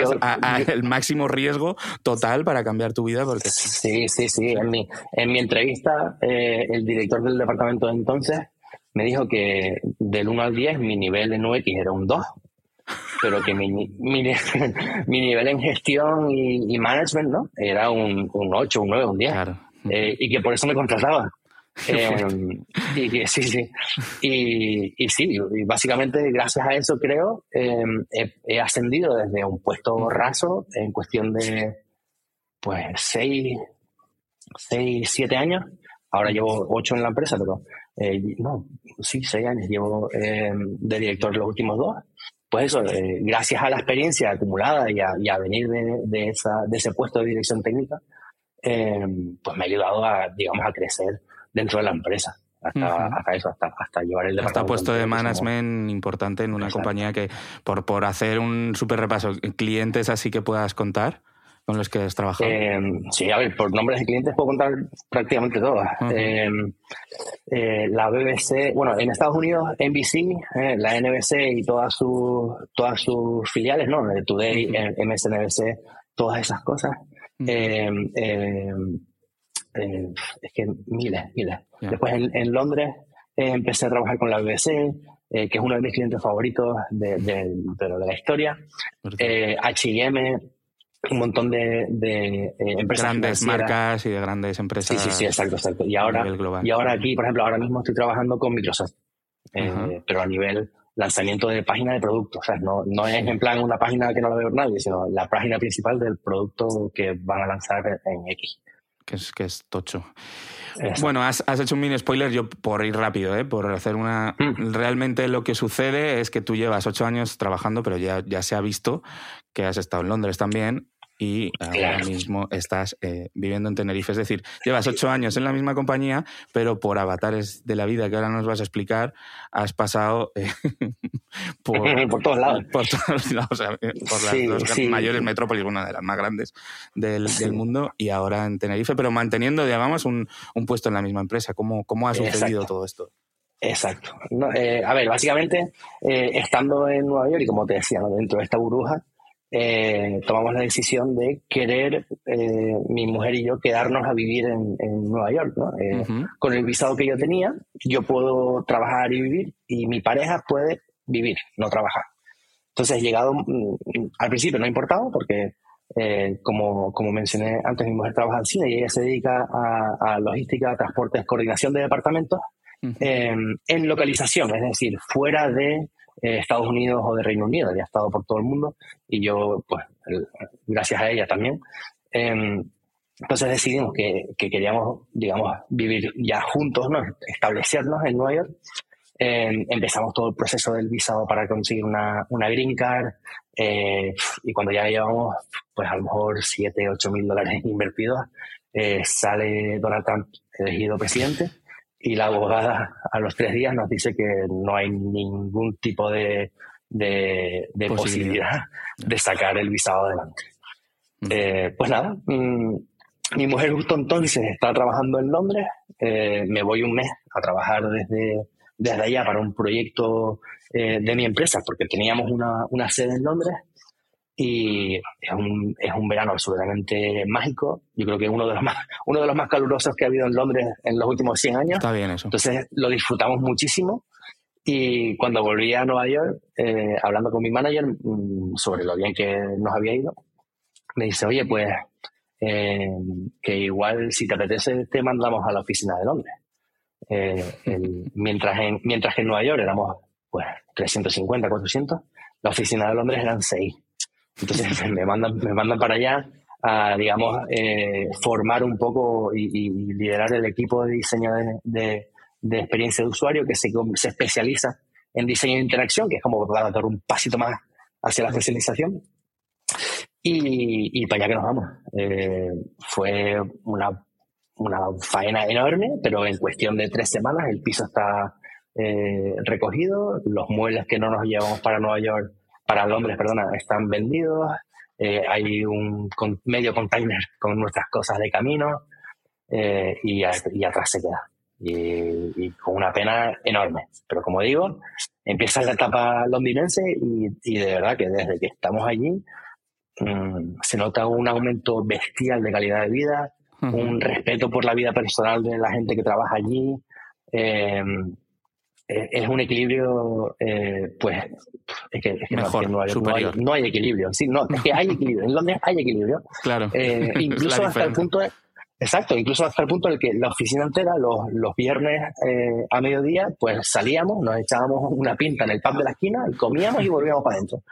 el máximo riesgo total para cambiar tu vida. Porque... Sí, sí, sí. En mi, en mi entrevista, eh, el director del departamento de entonces me dijo que del 1 al 10 mi nivel en UX era un 2, pero que mi, mi, nivel en gestión y, management ¿no? era un, un 8, un 9, un 10. Claro. Eh, y que por eso me contrataba. Eh, y, sí, sí. Y, sí, y básicamente gracias a eso creo, eh, he, ascendido desde un puesto raso en cuestión de, pues, seis, seis siete años. Ahora llevo ocho en la empresa, pero no, sí, seis años llevo de director los últimos dos. Pues eso, gracias a la experiencia acumulada y a, venir de, de, esa, de ese puesto de dirección técnica, Em, pues me ha ayudado a, digamos, a crecer dentro de la empresa. Hasta, hasta eso, hasta, hasta, llevar el. Hasta puesto de management importante en una compañía que, por, por hacer un súper repaso, clientes así que puedas contar con los que has trabajado. Em, sí, a ver, por nombres de clientes puedo contar prácticamente todas. Eh, la BBC, bueno, en Estados Unidos, NBC, eh, la NBC y todas sus, todas sus filiales, ¿no? Today, MSNBC, todas esas cosas eh, eh, eh, es que miles, miles. Después en, Londres empecé a trabajar con la BBC, que es uno de mis clientes favoritos de, de, de, la historia. HM, un montón de, de empresas. Grandes marcas y de grandes empresas. Sí, sí, sí, exacto, exacto. Y ahora, y ahora aquí, por ejemplo, ahora mismo estoy trabajando con Microsoft, pero a nivel lanzamiento de página de producto. O sea, no, no es en plan una página que no la ve nadie, sino la página principal del producto que van a lanzar en X. Que es, que es tocho. Bueno, has, hecho un mini spoiler, yo por ir rápido, ¿eh? por hacer una... Mm. Realmente lo que sucede es que tú llevas ocho años trabajando, pero ya, ya se ha visto que has estado en Londres también y ahora mismo estás eh, viviendo en Tenerife. Es decir, llevas ocho años en la misma compañía, pero por avatares de la vida que ahora nos vas a explicar, has pasado eh, por, todos lados. Por todos lados, eh, por las dos mayores metrópolis, una de las más grandes del, mundo, y ahora en Tenerife, pero manteniendo, digamos, un, un puesto en la misma empresa. ¿Cómo, cómo ha sucedido todo esto? Exacto. a ver, básicamente, estando en Nueva York y como te decía, dentro de esta burbuja, eh, tomamos la decisión de querer, eh, mi mujer y yo, quedarnos a vivir en, Nueva York. ¿no? Eh, con el visado que yo tenía, yo puedo trabajar y vivir y mi pareja puede vivir, no trabajar. Entonces, llegado, mm, al principio no importaba porque, como, como mencioné antes, mi mujer trabaja en cine y ella se dedica a, logística, transportes, coordinación de departamentos en localización, es decir, fuera de eh, Estados Unidos o de Reino Unido, había estado por todo el mundo y yo, pues, gracias a ella también. Em, entonces decidimos que, queríamos, digamos, vivir ya juntos, ¿no? establecernos en Nueva York. Em, empezamos todo el proceso del visado para conseguir una, una green card eh, y cuando ya llevamos, pues a lo mejor 7, 8 mil dólares invertidos, eh, sale Donald Trump elegido presidente y la abogada a los tres días nos dice que no hay ningún tipo de, de, posibilidad. de sacar el visado adelante. Eh, pues nada, mm, mi mujer justo entonces está trabajando en Londres, eh, me voy un mes a trabajar desde, desde allá para un proyecto eh, de mi empresa, porque teníamos una, una sede en Londres y es un, es un verano absolutamente mágico. Yo creo que es uno de, los más, uno de los más calurosos que ha habido en Londres en los últimos 100 años. Está bien eso. Entonces lo disfrutamos muchísimo. Y cuando volví a Nueva York, eh, hablando con mi manager mm, sobre lo bien que nos había ido, me dice, oye, pues eh, que igual si te apetece te mandamos a la oficina de Londres. Eh, mientras, en, mientras que en Nueva York éramos pues 350, 400, la oficina de Londres eran 6. Entonces me mandan, me mandan para allá a digamos, eh, formar un poco y, liderar el equipo de diseño de, de, experiencia de usuario que se, se, especializa en diseño de interacción, que es como para dar un pasito más hacia la especialización. Y, y para allá que nos vamos. Eh, fue una, una faena enorme, pero en cuestión de tres semanas el piso está eh, recogido, los muebles que no nos llevamos para Nueva York, para Londres, perdona, están vendidos, eh, hay un medio container con nuestras cosas de camino eh, y, atrás se queda. Y, con una pena enorme. Pero como digo, empieza la etapa londinense y, de verdad que desde que estamos allí mm, se nota un aumento bestial de calidad de vida, un respeto por la vida personal de la gente que trabaja allí. Eh, eh, es un equilibrio, eh, pues, es que, Mejor, no, hay, no, hay, equilibrio. Sí, no, es que hay equilibrio. En Londres hay equilibrio. Claro. Eh, incluso hasta el punto, exacto, incluso hasta el punto en que la oficina entera, los, los viernes a mediodía, pues salíamos, nos echábamos una pinta en el pub de la esquina, comíamos y volvíamos para adentro.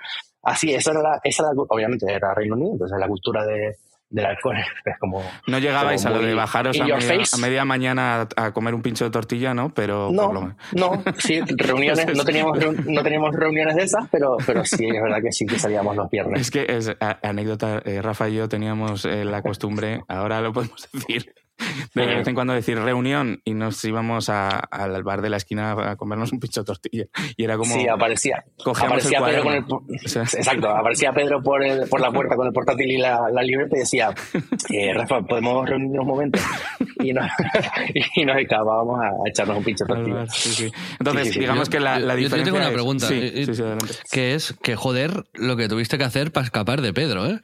Así, esa era la, esa era obviamente era Reino Unido, entonces la cultura de, del alcohol. Es como, no llegabais a lo de bajaros a media, mañana a comer un pincho de tortilla, ¿no? Pero no, no, sí, reuniones, no teníamos, no teníamos reuniones de esas, pero, pero sí, es verdad que sí que salíamos los viernes. Es que es anécdota, eh, Rafa y yo teníamos eh, la costumbre, ahora lo podemos decir, de vez en cuando decir reunión y nos íbamos al bar de la esquina a comernos un pincho de tortilla. Y era como. Sí, aparecía. Aparecía Pedro con el. Exacto, aparecía Pedro por, el, por la puerta con el portátil y la, la libreta y decía: eh, Rafa, ¿podemos reunirnos un momento? Y nos, y nos acabábamos a echarnos un pincho de tortilla. Entonces, digamos que la, la diferencia. Yo tengo una pregunta. Eh, que es que, joder, lo que tuviste que hacer para escapar de Pedro, ¿eh?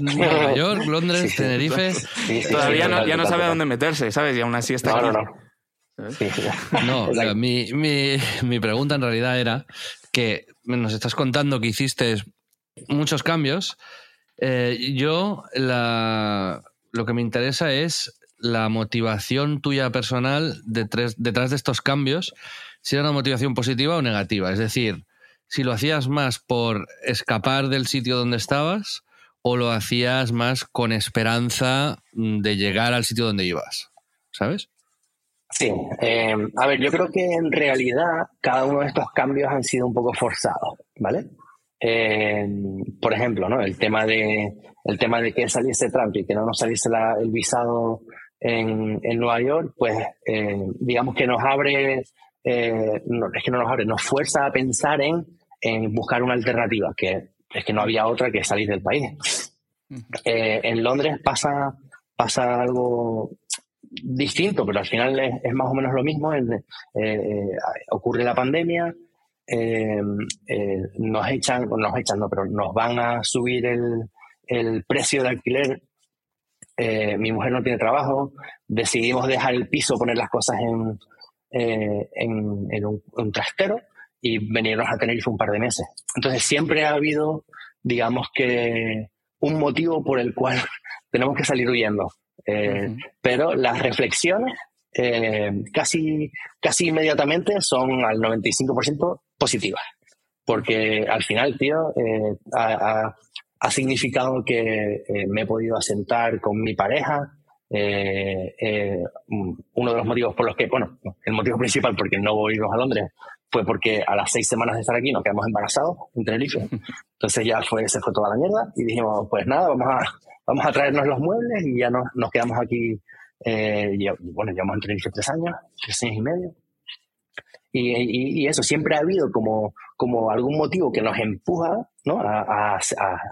Nueva York, Londres, Tenerife. Todavía no, ya no sabe a dónde meterse, ¿sabes? Y aún así está no, aquí. No, no. mi, mi, mi, pregunta en realidad era que nos estás contando que hiciste muchos cambios. Eh, yo la, lo que me interesa es la motivación tuya personal detrás, detrás de estos cambios, si era una motivación positiva o negativa. Es decir, si lo hacías más por escapar del sitio donde estabas o lo hacías más con esperanza mm, de llegar al sitio donde ibas? ¿Sabes? Sí, eh, a ver, yo creo que en realidad cada uno de estos cambios han sido un poco forzados, ¿vale? Eh, por ejemplo, ¿no? El tema de el tema de que saliese Trump y que no nos saliese el visado en, en, Nueva York, pues eh, digamos que nos abre, es que no nos abre, nos fuerza a pensar en, en buscar una alternativa, que es que no había otra que salir del país. Eh, en Londres pasa, pasa algo distinto, pero al final es, más o menos lo mismo. Eh, eh, ocurre la pandemia, nos echan, nos echan, no, pero nos van a subir el, precio del alquiler. mi mujer no tiene trabajo, decidimos dejar el piso, poner las cosas en, en, un, un trastero y venirnos a Tenerife un par de meses. Entonces siempre ha habido, digamos que, un motivo por el cual tenemos que salir huyendo. Eh, pero las reflexiones eh, casi, casi inmediatamente son al 95% positivas. Porque al final, tío, eh, ha, ha, significado que me he podido asentar con mi pareja. uno de los motivos por los que, bueno, el motivo principal porque no voy a irnos a Londres fue porque a las seis semanas de estar aquí nos quedamos embarazados en Tenerife. Entonces ya fue, se fue toda la mierda y dijimos, pues nada, vamos a, vamos a traernos los muebles y ya nos, nos quedamos aquí. Eh, y, bueno, llevamos en Tenerife tres años, tres años y medio. Y, y, eso, siempre ha habido como, como algún motivo que nos empuja ¿no? a, a,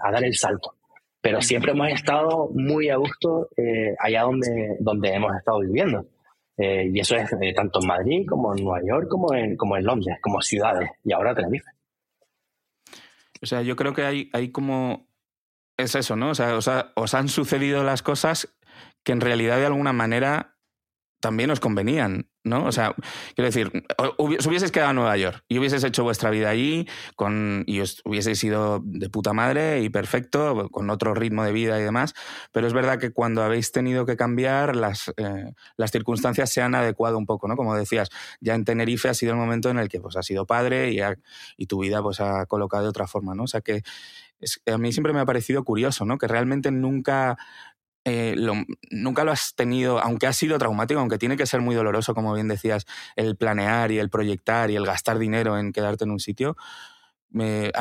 a, dar el salto. Pero siempre hemos estado muy a gusto eh, allá donde, donde hemos estado viviendo. Eh, y eso es eh, tanto en Madrid como en Nueva York, como en, como en Londres, como ciudades, y ahora Tenerife. O sea, yo creo que hay, hay como... Es eso, ¿no? O sea, os, os han sucedido las cosas que en realidad de alguna manera también os convenían, ¿no? O sea, quiero decir, os hubieseis quedado en Nueva York y hubieseis hecho vuestra vida allí con, y os hubieseis sido de puta madre y perfecto, con otro ritmo de vida y demás, pero es verdad que cuando habéis tenido que cambiar, las, eh, las circunstancias se han adecuado un poco, ¿no? Como decías, ya en Tenerife ha sido el momento en el que pues, has sido padre y, y tu vida pues, ha colocado de otra forma, ¿no? O sea que a mí siempre me ha parecido curioso, ¿no? Que realmente nunca eh, nunca lo has tenido, aunque ha sido traumático, aunque tiene que ser muy doloroso, como bien decías, el planear y el proyectar y el gastar dinero en quedarte en un sitio, me,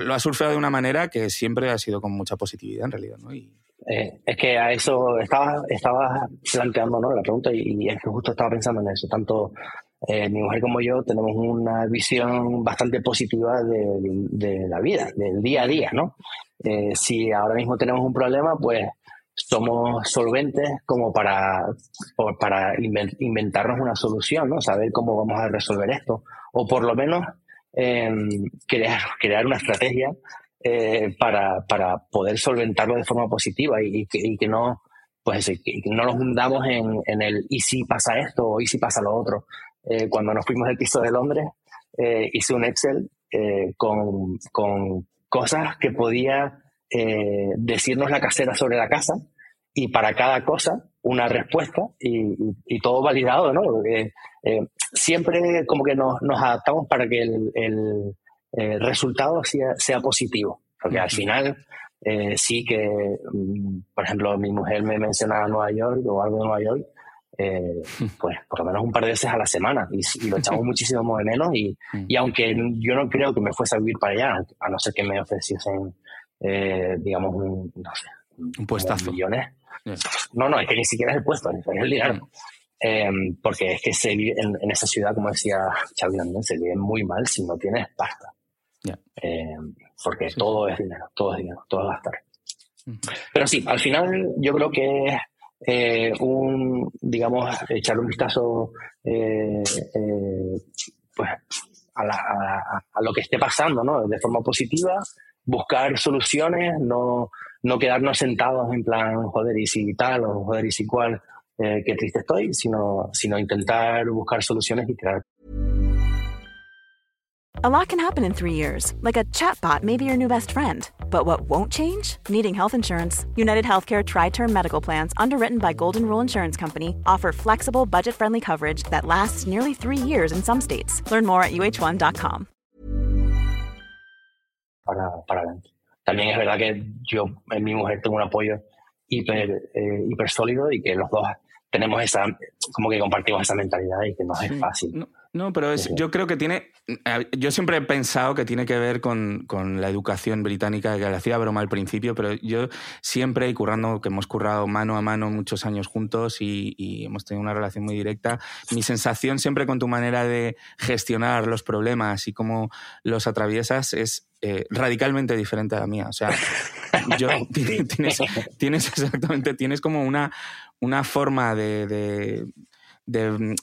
lo has surfeado de una manera que siempre ha sido con mucha positividad en realidad. ¿no? Eh, es que a eso estaba, estaba planteando ¿no? la pregunta y, es que justo estaba pensando en eso. Tanto eh, mi mujer como yo tenemos una visión bastante positiva de, de la vida, del día a día. ¿no? si ahora mismo tenemos un problema, pues somos solventes como para, para inventarnos una solución, ¿no? Saber cómo vamos a resolver esto. O por lo menos em, crear, crear una estrategia eh, para, para, poder solventarlo de forma positiva y, que, no pues no nos hundamos en, en, el y si pasa esto o y si pasa lo otro. Eh, cuando nos fuimos del piso de Londres, eh, hice un Excel con, con cosas que podía eh, decirnos la casera sobre la casa y para cada cosa una respuesta y, todo validado, ¿no? Porque eh, siempre como que nos, adaptamos para que el, resultado sea, sea, positivo, porque al final eh, sí que, mm, por ejemplo, mi mujer me mencionaba Nueva York o algo de Nueva York, pues por lo menos un par de veces a la semana y, lo echamos muchísimo de menos y, y, aunque yo no creo que me fuese a vivir para allá, a no ser que me ofreciesen eh, digamos, un, no sé, un puestazo. Millones. No, no, es que ni siquiera es el puesto, es el dinero. Eh, porque es que se vive en, esa ciudad, como decía Xavi también, se vive muy mal si no tienes pasta. Eh, porque todo es dinero, todo es dinero, todo es gastar. Pero sí, al final yo creo que eh, un, digamos, echar un vistazo pues, a, a, lo que esté pasando, ¿no? De forma positiva, buscar soluciones, no, no quedarnos sentados en plan, joder, y si tal, o joder, y si cual, eh, qué triste estoy, sino, sino intentar buscar soluciones y crear. A lot can happen in three years, like a chatbot may be your new best friend. But what won't change? Needing health insurance. United Healthcare Tri Term Medical Plans, underwritten by Golden Rule Insurance Company, offer flexible, budget friendly coverage that lasts nearly three years in some states. Learn more at uh1.com. para, para También es verdad que yo en mi mujer tengo un apoyo hiper, eh, hiper sólido y que los dos tenemos esa, como que compartimos esa mentalidad y que no es fácil. No, pero es, yo creo que tiene. Yo siempre he pensado que tiene que ver con, con, la educación británica, que le hacía broma al principio, pero yo siempre, y currando, que hemos currado mano a mano muchos años juntos y, y, hemos tenido una relación muy directa, mi sensación siempre con tu manera de gestionar los problemas y cómo los atraviesas es eh, radicalmente diferente a la mía. O sea, yo, tienes, tienes exactamente, tienes como una, una forma de, de, de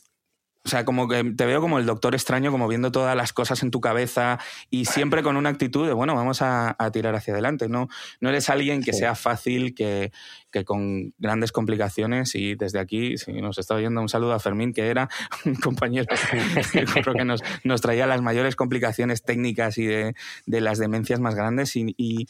o sea, como que te veo como el doctor extraño, como viendo todas las cosas en tu cabeza y siempre con una actitud de, bueno, vamos a, tirar hacia adelante. No, no eres alguien que sea fácil, que, que con grandes complicaciones y desde aquí, si nos está oyendo, un saludo a Fermín, que era un compañero que nos, nos, traía las mayores complicaciones técnicas y de, de las demencias más grandes y, y,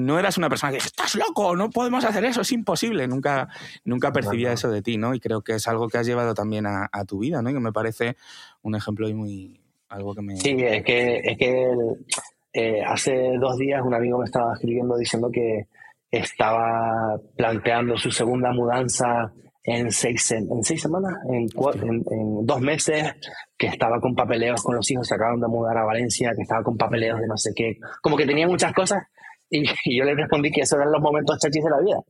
no eras una persona que estás loco, no podemos hacer eso, es imposible. Nunca, nunca percibía eso de ti, ¿no? Y creo que es algo que has llevado también a, a tu vida, ¿no? Y que me parece un ejemplo y muy... algo que me... Sí, es que, es que eh, hace dos días un amigo me estaba escribiendo diciendo que estaba planteando su segunda mudanza en seis, en seis semanas, en, en, dos meses, que estaba con papeleos con los hijos, se acaban de mudar a Valencia, que estaba con papeleos de no sé qué, como que tenía muchas cosas y, yo le respondí que esos eran los momentos chachis de la vida.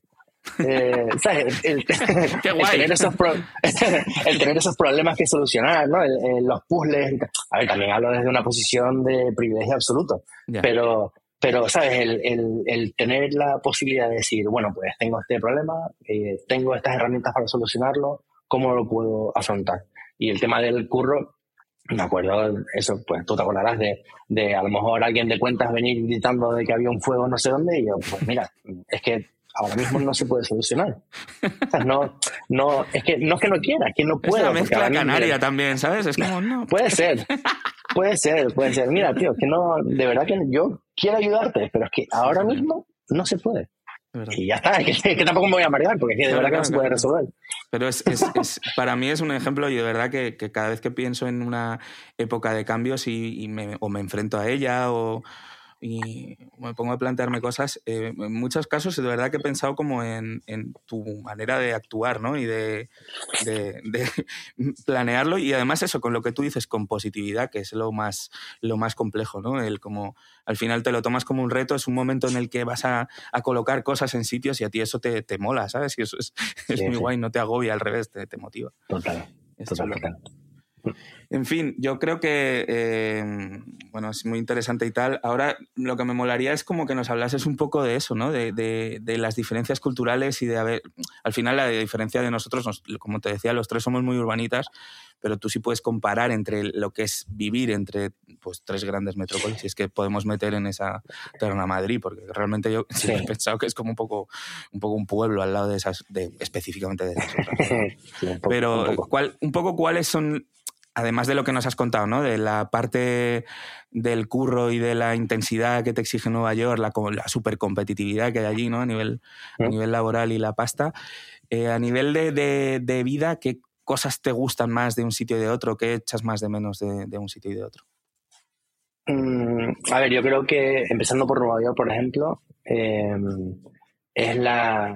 Eh, ¿sabes? El, tener esos el, tener esos problemas que solucionar, ¿no? los puzzles. A ver, también hablo desde una posición de privilegio absoluto, pero pero, ¿sabes? El, el, el, tener la posibilidad de decir, bueno, pues tengo este problema, eh, tengo estas herramientas para solucionarlo, ¿cómo lo puedo afrontar? Y el tema del curro, me acuerdo, eso, pues tú te acordarás de, de a lo mejor alguien de cuentas venir gritando de que había un fuego no sé dónde, y yo, pues mira, es que ahora mismo no se puede solucionar. no, no, es que no es que no quiera, es que no puede. Es la mezcla canaria también, ¿sabes? Es como, no. Puede ser, puede ser, puede ser. Mira, tío, que no, de verdad que yo quiero ayudarte, pero es que ahora mismo no se puede. Y ya está, es que, tampoco me voy a marear, porque es que de verdad que no se puede resolver. Pero es, es, para mí es un ejemplo y de verdad que, que, cada vez que pienso en una época de cambios y, y me, o me enfrento a ella o, y me pongo a plantearme cosas, eh, en muchos casos de verdad que he pensado como en, en tu manera de actuar, ¿no? Y de, de, planearlo y además eso, con lo que tú dices, con positividad, que es lo más, lo más complejo, ¿no? El como al final te lo tomas como un reto, es un momento en el que vas a, a colocar cosas en sitios y a ti eso te, te mola, ¿sabes? Y eso es, es muy guay, no te agobia, al revés, te, te motiva. Total, total, total. En fin, yo creo que, eh, bueno, es muy interesante y tal. Ahora lo que me molaría es como que nos hablases un poco de eso, ¿no? De, de, las diferencias culturales y de haber, al final la diferencia de nosotros, como te decía, los tres somos muy urbanitas, pero tú sí puedes comparar entre lo que es vivir entre pues, tres grandes metrópolis, y es que podemos meter en esa terna Madrid, porque realmente yo he pensado que es como un poco un, poco un pueblo al lado de esas, de, específicamente de esas otras. pero, ¿cuál, un poco cuáles son además de lo que nos has contado, ¿no? De la parte del curro y de la intensidad que te exige Nueva York, la, la supercompetitividad que hay allí, ¿no? A nivel, a nivel laboral y la pasta. Eh, a nivel de, vida, ¿qué cosas te gustan más de un sitio y de otro? ¿Qué echas más de menos de, un sitio y de otro? Mm, a ver, yo creo que empezando por Nueva York, por ejemplo, eh, es la,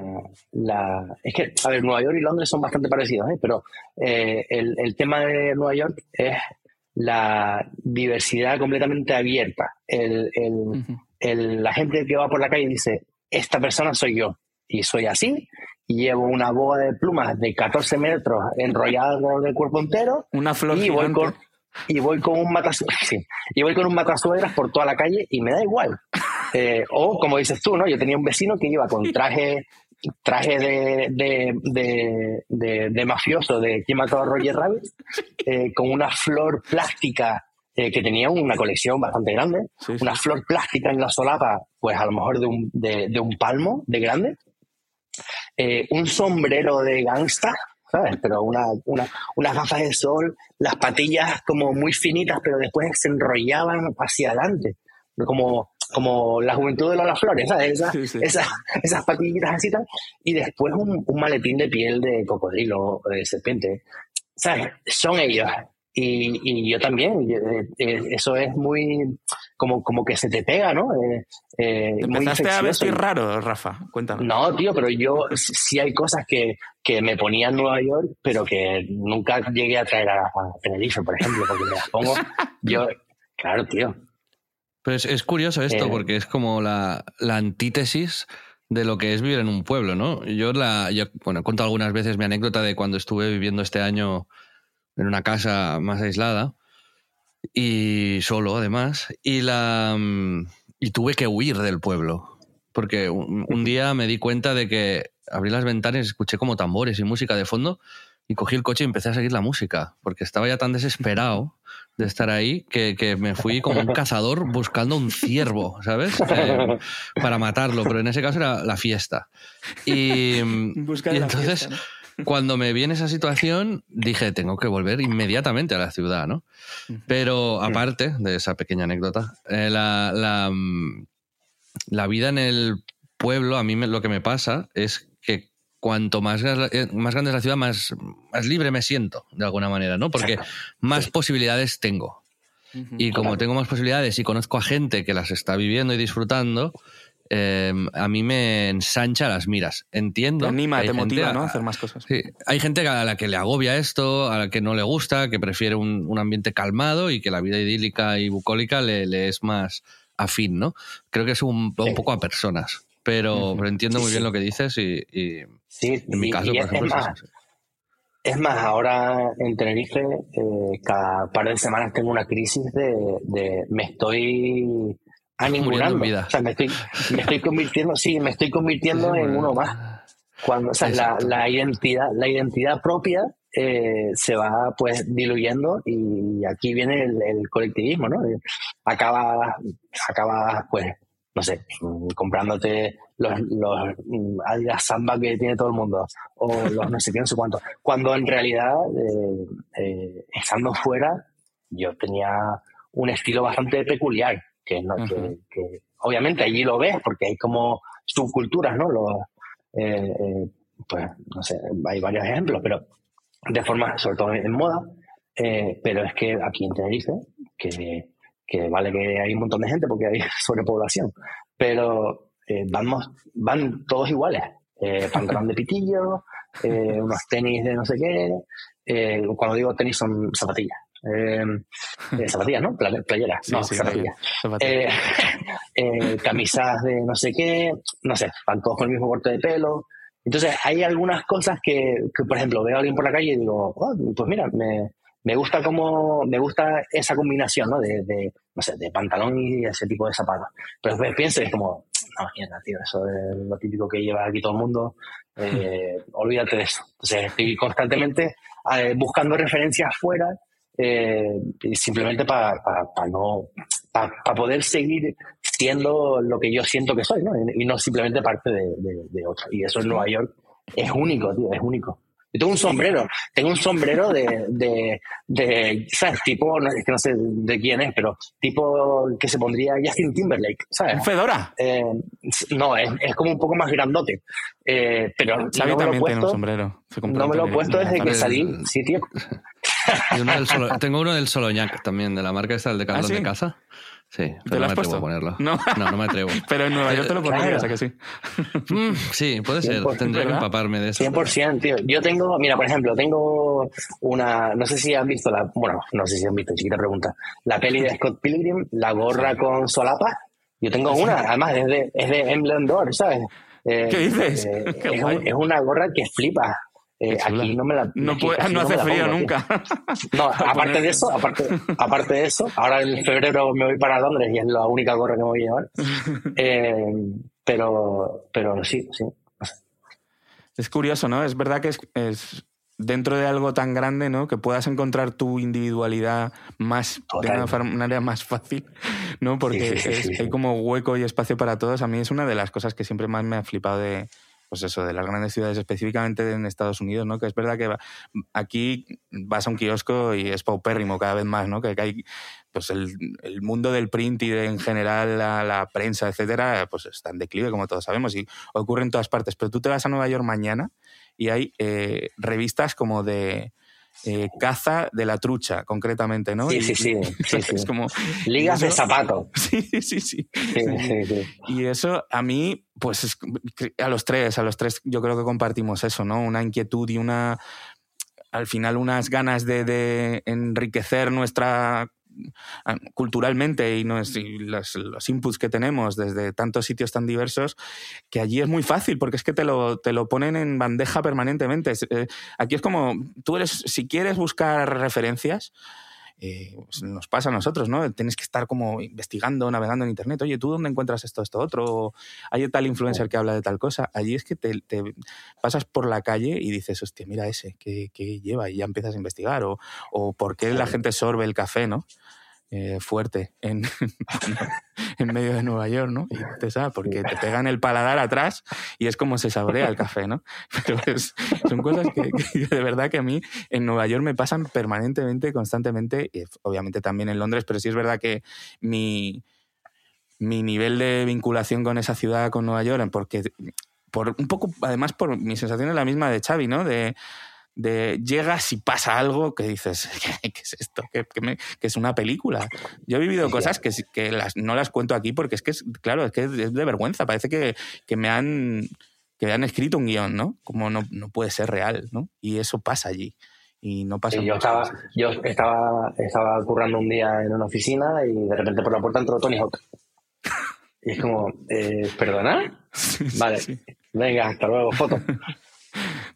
la, Es que, a ver, Nueva York y Londres son bastante parecidos, ¿eh? pero eh, el, el, tema de Nueva York es la diversidad completamente abierta. El, el, la gente que va por la calle dice, esta persona soy yo, y soy así, y llevo una boa de plumas de 14 metros enrollada alrededor del cuerpo entero, una flor y voy con y voy con un matasuegras sí, y voy con un por toda la calle y me da igual. Eh, o como dices tú, ¿no? Yo tenía un vecino que iba con traje traje de, de, de, de, mafioso de quien mató a Roger Rabbit, eh, con una flor plástica eh, que tenía una colección bastante grande, una flor plástica en la solapa, pues a lo mejor de un, de, un palmo de grande, un sombrero de gangsta, ¿sabes? Pero una, una, unas gafas de sol, las patillas como muy finitas, pero después se enrollaban hacia adelante, como como la juventud de Lola Flores, ¿sabes? Esas, esas patillitas así tal, y después un, maletín de piel de cocodrilo, de serpiente. ¿Sabes? Son ellos. Y, y yo también. Eh, eh, eso es muy. Como, como que se te pega, ¿no? Eh, eh ¿Empezaste a vestir raro, Rafa? Cuéntame. No, tío, pero yo sí hay cosas que, que me ponía en Nueva York, pero que nunca llegué a traer a, a Tenerife, por ejemplo, porque me las pongo. Yo. Claro, tío. Pero es, curioso esto, eh. porque es como la, antítesis de lo que es vivir en un pueblo, ¿no? Yo, la, yo, bueno, he contado algunas veces mi anécdota de cuando estuve viviendo este año en una casa más aislada y solo, además, y, la, y tuve que huir del pueblo. Porque un, día me di cuenta de que abrí las ventanas y escuché como tambores y música de fondo y cogí el coche y empecé a seguir la música, porque estaba ya tan desesperado de estar ahí que, me fui como un cazador buscando un ciervo, ¿sabes? Eh, para matarlo, pero en ese caso era la fiesta. Y, entonces, cuando me vi en esa situación, dije, tengo que volver inmediatamente a la ciudad, ¿no? Pero aparte de esa pequeña anécdota, eh, la, la, mm, la vida en el pueblo, a mí lo que me pasa es que cuanto más, eh, más grande es la ciudad, más, más libre me siento, de alguna manera, ¿no? Porque más posibilidades tengo. Y como tengo más posibilidades y conozco a gente que las está viviendo y disfrutando, em, a mí me ensancha las miras. Entiendo. Te anima, te motiva, ¿no? A hacer más cosas. Sí. Hay gente a la que le agobia esto, a la que no le gusta, que prefiere un, ambiente calmado y que la vida idílica y bucólica le, es más afín, ¿no? Creo que es un, un poco a personas. Pero, entiendo muy bien lo que dices y, Sí, en mi caso, por ejemplo, es más, es más, ahora en Tenerife, eh, cada par de semanas tengo una crisis de, me estoy animando. O sea, me estoy, me estoy convirtiendo, sí, me estoy convirtiendo en uno más. Cuando, o sea, la, la, identidad, la identidad propia eh, se va pues diluyendo y aquí viene el, colectivismo, ¿no? Acaba, acaba pues no sé, mm, comprándote los, los mm, Adidas Samba que tiene todo el mundo, o los no sé qué, no sé cuánto. Cuando en realidad, eh, eh, estando fuera, yo tenía un estilo bastante peculiar, que, no, que, obviamente allí lo ves, porque hay como subculturas, ¿no? Los, eh, pues, no sé, hay varios ejemplos, pero de forma, sobre todo en moda, pero es que aquí en Tenerife, que que vale que hay un montón de gente porque hay sobrepoblación, pero eh, vamos, van todos iguales. Eh, pantalón de pitillo, eh, unos tenis de no sé qué. Eh, cuando digo tenis son zapatillas. zapatillas, ¿no? Playeras, no, zapatillas. camisas de no sé qué, no sé, van todos con el mismo corte de pelo. Entonces, hay algunas cosas que, que, por ejemplo, veo a alguien por la calle y digo, oh, pues mira, me, me gusta como me gusta esa combinación ¿no? de, de, no sé, de pantalón y ese tipo de zapatos. Pero después pienso es como, no, mierda, tío, eso es lo típico que lleva aquí todo el mundo. Eh, olvídate de eso. Entonces estoy constantemente eh, buscando referencias fuera eh, simplemente para no para poder seguir siendo lo que yo siento que soy, ¿no? Y no simplemente parte de, de, de otro. Y eso en Nueva York es único, tío, es único. Yo tengo un sombrero, tengo un sombrero de, de, de ¿sabes? Tipo, no, es que no sé de quién es, pero tipo que se pondría Justin Timberlake, ¿sabes? ¿Fedora? Eh, no, es, es, como un poco más grandote. Eh, pero no también puesto, tiene un sombrero. no me lo he puesto desde que salí, sí, tío. tengo uno del Soloñac también, de la marca esta, el de Carlos ¿Ah, de Casa. Sí, ¿Te lo has puesto? ponerlo. No. no, no me atrevo. pero en Nueva York te lo pondrías, ¿a que sí? Mm, sí, puede ser. Tendría que empaparme de eso. 100%, tío. Yo tengo, mira, por ejemplo, tengo una, no sé si han visto la, bueno, no sé si han visto, chiquita pregunta, la peli de Scott Pilgrim, la gorra con solapa. Yo tengo una, además es de, es de Emblem Door, ¿sabes? Eh, ¿Qué dices? Eh, es, es, una gorra que flipa. Eh, aquí no me la. No, no hace frío nunca. No, aparte de eso, aparte, aparte de eso, ahora en febrero me voy para Londres y es la única gorra que me voy a llevar. Eh, pero, pero sí, sí. Es curioso, ¿no? Es verdad que es, es, dentro de algo tan grande, ¿no? Que puedas encontrar tu individualidad más de una manera más fácil, ¿no? Porque hay como hueco y espacio para todos. A mí es una de las cosas que siempre más me ha flipado de, pues eso, de las grandes ciudades, específicamente en Estados Unidos, ¿no? Que es verdad que aquí vas a un kiosco y es paupérrimo cada vez más, ¿no? Que, hay, pues el, mundo del print y de, en general la, prensa, etcétera, pues está en declive, como todos sabemos, y ocurre en todas partes. Pero tú te vas a Nueva York mañana y hay eh, revistas como de eh, caza de la trucha, concretamente, ¿no? Sí, sí, sí. es como, Ligas de zapato. Sí, sí, sí, Y eso a mí, pues a los tres, a los tres yo creo que compartimos eso, ¿no? Una inquietud y una, al final unas ganas de, de enriquecer nuestra culturalmente y, los, los, inputs que tenemos desde tantos sitios tan diversos, que allí es muy fácil porque es que te lo, te lo ponen en bandeja permanentemente. Eh, aquí es como, tú eres, si quieres buscar referencias, eh, pues nos pasa a nosotros, ¿no? Tienes que estar como investigando, navegando en Internet. Oye, ¿tú dónde encuentras esto, esto, otro? Hay tal influencer que habla de tal cosa. Allí es que te, pasas por la calle y dices, hostia, mira ese, ¿qué, lleva? Y ya empiezas a investigar. O, o por qué la gente sorbe el café, ¿no? Eh, fuerte en, en, medio de Nueva York, ¿no? Y te sabes, porque te pegan el paladar atrás y es como se saborea el café, ¿no? Pero son cosas que, de verdad que a mí en Nueva York me pasan permanentemente, constantemente, y obviamente también en Londres, pero sí es verdad que mi, mi nivel de vinculación con esa ciudad, con Nueva York, porque por un poco, además por mi sensación es la misma de Xavi, ¿no? De de llegas y pasa algo que dices, ¿qué, es esto? ¿Qué, es una película? Yo he vivido cosas que, que las, no las cuento aquí porque es que, es, claro, es que es de vergüenza. Parece que, que me han que han escrito un guion, ¿no? Como no, no puede ser real, ¿no? Y eso pasa allí. Y no pasa yo estaba, yo estaba, estaba currando un día en una oficina y de repente por la puerta entró Tony Hawk. Y es como, eh, ¿perdona? vale, venga, hasta luego, foto.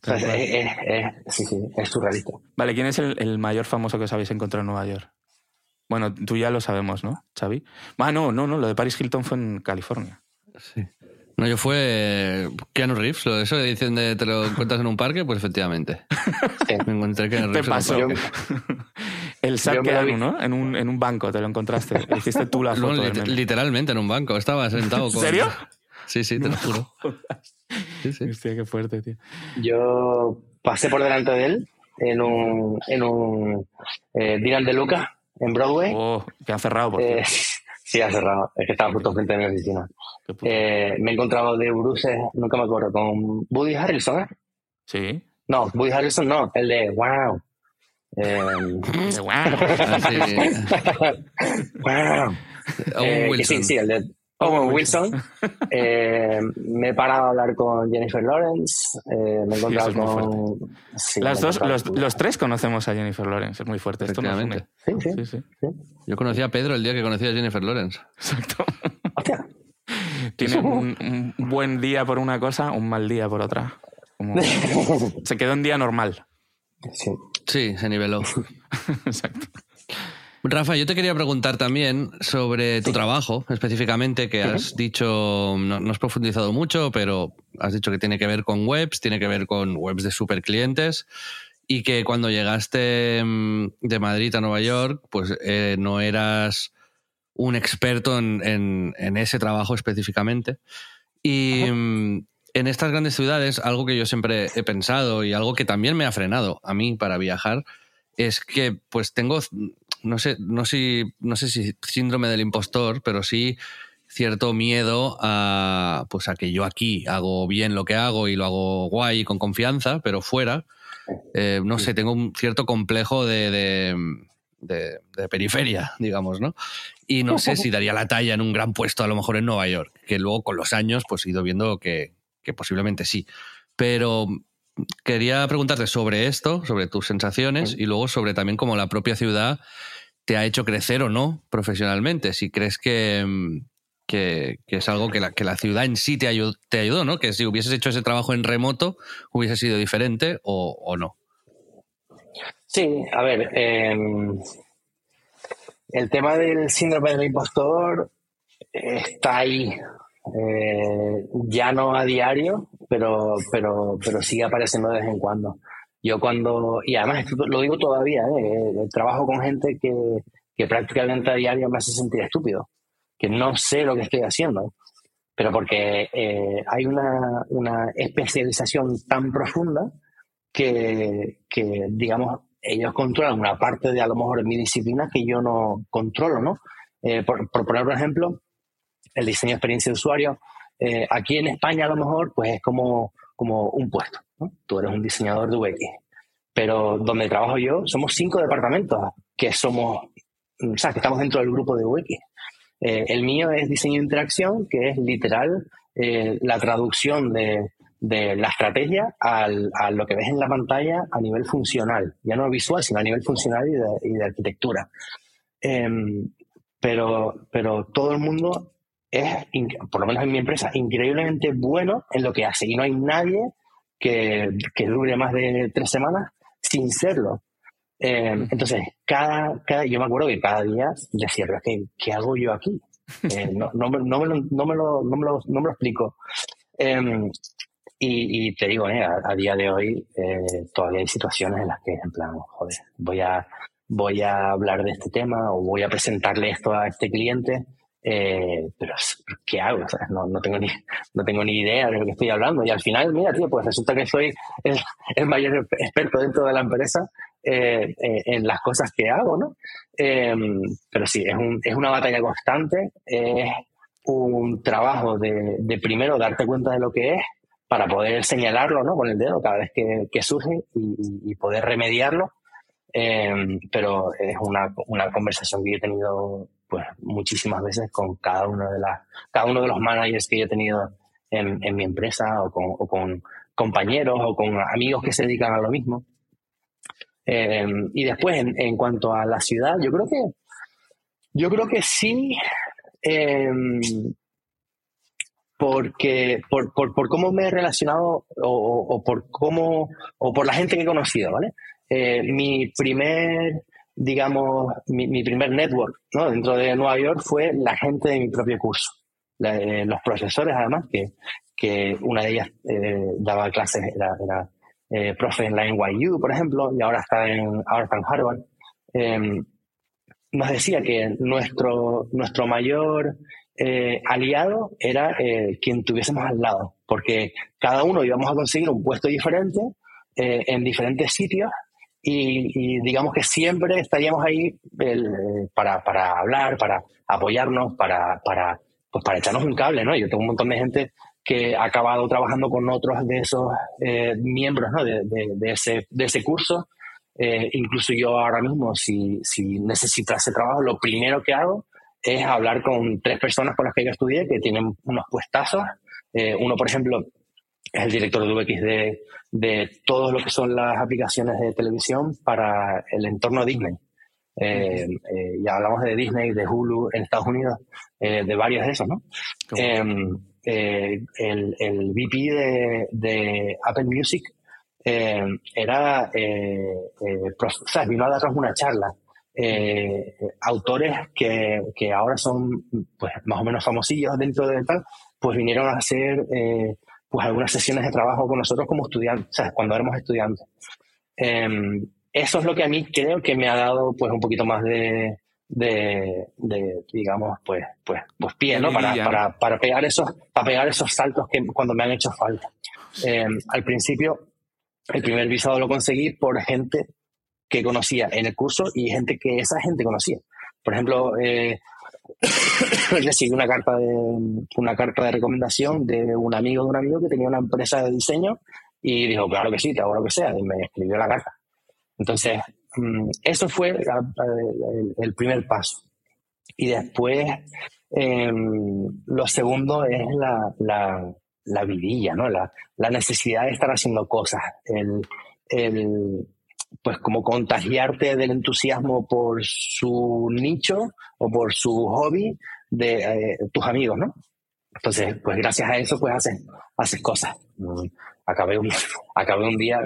sí, sí, es surrealista. Vale, ¿quién es el, mayor famoso que os habéis encontrado en Nueva York? Bueno, tú ya lo sabemos, ¿no, Xavi? Ah, no, no, no, lo de Paris Hilton fue en California. Sí. No, yo fue Keanu Reeves, lo de eso dicen de te lo encuentras en un parque, pues efectivamente. Me encontré Keanu Reeves. Te pasó. El SAT ¿no? En un, en un banco te lo encontraste. Hiciste tú la foto. literalmente en un banco. Estaba sentado con... ¿En serio? Sí, sí, te lo juro. Sí, sí. Hostia, qué fuerte, tío. Yo pasé por delante de él en un, en un eh, Dylan de Lucas en Broadway. Oh, que ha cerrado, por eh, Sí, ha cerrado. Es que estaba justo frente a mi oficina. Eh, me he encontrado de Bruce, nunca me acuerdo, con Woody Harrelson, ¿eh? Sí. No, Woody Harrelson no, el de Wow. Eh, wow. Ah, wow. Eh, sí, sí, el de Owen Wilson. Eh, me he parado a hablar con Jennifer Lawrence. Eh, me he encontrado con. Las dos, los, tres conocemos a Jennifer Lawrence. Es muy fuerte. Esto sí, sí, sí, Yo conocí a Pedro el día que conocí a Jennifer Lawrence. Exacto. Tiene un, buen día por una cosa, un mal día por otra. Se quedó un día normal. Sí. Sí, se niveló. Exacto. Rafa, yo te quería preguntar también sobre tu trabajo, específicamente, que has dicho, no, has profundizado mucho, pero has dicho que tiene que ver con webs, tiene que ver con webs de super clientes y que cuando llegaste mm, de Madrid a Nueva York, pues eh, no eras un experto en, ese trabajo específicamente. Y mm, en estas grandes ciudades, algo que yo siempre he pensado y algo que también me ha frenado a mí para viajar, es que pues tengo no sé, no sé, no sé si síndrome del impostor, pero sí cierto miedo a, pues a que yo aquí hago bien lo que hago y lo hago guay y con confianza, pero fuera, eh, no sé, tengo un cierto complejo de, de, periferia, digamos, ¿no? Y no sé si daría la talla en un gran puesto a lo mejor en Nueva York, que luego con los años pues he ido viendo que, que posiblemente sí. Pero quería preguntarte sobre esto, sobre tus sensaciones y luego sobre también cómo la propia ciudad te ha hecho crecer o no profesionalmente. Si crees que, mm, que, es algo que la, que la ciudad en sí te ayudó, te ayudó, ¿no? Que si hubieses hecho ese trabajo en remoto hubiese sido diferente o, no. Sí, a ver, em, el tema del síndrome del impostor está ahí. Eh, ya no a diario, pero, pero, pero sigue apareciendo de vez en cuando. Yo cuando, y además lo digo todavía, ¿eh? trabajo con gente que, que prácticamente a diario me hace sentir estúpido, que no sé lo que estoy haciendo, pero porque eh, hay una, una, especialización tan profunda que, que, digamos, ellos controlan una parte de a lo mejor mi disciplina que yo no controlo, ¿no? Eh, por, por, poner un ejemplo, el diseño de experiencia de usuario, eh, aquí en España a lo mejor pues es como, como un puesto. Tú eres un diseñador de UX. Pero donde trabajo yo somos cinco departamentos que somos, o sea, que estamos dentro del grupo de UX. Eh, el mío es diseño de interacción, que es literal eh, la traducción de, de la estrategia al, a lo que ves en la pantalla a nivel funcional, ya no visual, sino a nivel funcional y de, y de arquitectura. Em, pero, pero todo el mundo es, por lo menos en mi empresa, increíblemente bueno en lo que hace y no hay nadie que, que dure más de tres semanas sin serlo. Eh, entonces, cada, cada, yo me acuerdo que cada día decía, ¿qué, qué hago yo aquí? Eh, no, no, no, me lo, no, me lo, no, me lo, no me lo explico. Em, y, y, te digo, eh, a, día de hoy todavía hay situaciones en las que, en plan, joder, voy a, voy a hablar de este tema o voy a presentarle esto a este cliente eh, pero ¿qué hago? no, no, tengo ni, no tengo ni idea de lo que estoy hablando. Y al final, mira, tío, pues resulta que soy el, mayor experto dentro de la empresa eh, eh, en las cosas que hago, ¿no? Em, pero sí, es, un, es una batalla constante, es un trabajo de, de, primero darte cuenta de lo que es para poder señalarlo, ¿no? Con el dedo cada vez que, que surge y, y poder remediarlo. Em, pero es una, una conversación que he tenido pues muchísimas veces con cada uno de las cada uno de los managers que yo he tenido en, en mi empresa o con, o con, compañeros o con amigos que se dedican a lo mismo. Eh, y después en, cuanto a la ciudad yo creo que yo creo que sí eh, porque por, por, por, cómo me he relacionado o, o, por cómo o por la gente que he conocido vale eh, mi primer digamos, mi, primer network ¿no? dentro de Nueva York fue la gente de mi propio curso. Eh, los profesores, además, que, que una de ellas eh, daba clases, era, era eh, profe en la NYU, por ejemplo, y ahora está en, ahora está en Harvard. em, nos decía que nuestro, nuestro mayor eh, aliado era quien tuviésemos al lado, porque cada uno íbamos a conseguir un puesto diferente en diferentes sitios y, digamos que siempre estaríamos ahí para, para, hablar, para apoyarnos, para, para, pues para echarnos un cable, ¿no? Yo tengo un montón de gente que ha acabado trabajando con otros de esos miembros ¿no? de, de, ese, de ese curso. incluso yo ahora mismo, si, si necesito ese trabajo, lo primero que hago es hablar con tres personas con las que yo estudié que tienen unos puestazos. Eh, uno, por ejemplo, es el director de UX de, de todo lo que son las aplicaciones de televisión para el entorno Disney. Eh, eh, ya hablamos de Disney, de Hulu en Estados Unidos, de varios de esos, ¿no? Em, el, el, VP de, de Apple Music era, o sea, vino a darnos una charla eh, autores que, que, ahora son pues, más o menos famosillos dentro de tal, pues vinieron a hacer eh, pues algunas sesiones de trabajo con nosotros como estudiantes, o sea, cuando éramos estudiantes. Em, eso es lo que a mí creo que me ha dado pues un poquito más de, de, digamos, pues, pues, pues pie, ¿no? Para, para, para, pegar esos, para pegar esos saltos que cuando me han hecho falta. Em, al principio, el primer visado lo conseguí por gente que conocía en el curso y gente que esa gente conocía. Por ejemplo, eh, recibí una carta de una carta de recomendación de un amigo de un amigo que tenía una empresa de diseño y dijo, claro que sí, te hago lo que sea, y me escribió la carta. Entonces, mm, eso fue el, primer paso. Y después, em, lo segundo es la, la, la vidilla, ¿no? La, la, necesidad de estar haciendo cosas, el, pues como contagiarte del entusiasmo por su nicho o por su hobby de eh, tus amigos, ¿no? Entonces, pues gracias a eso, pues haces, haces cosas. Mm, acabé un, acabé un día,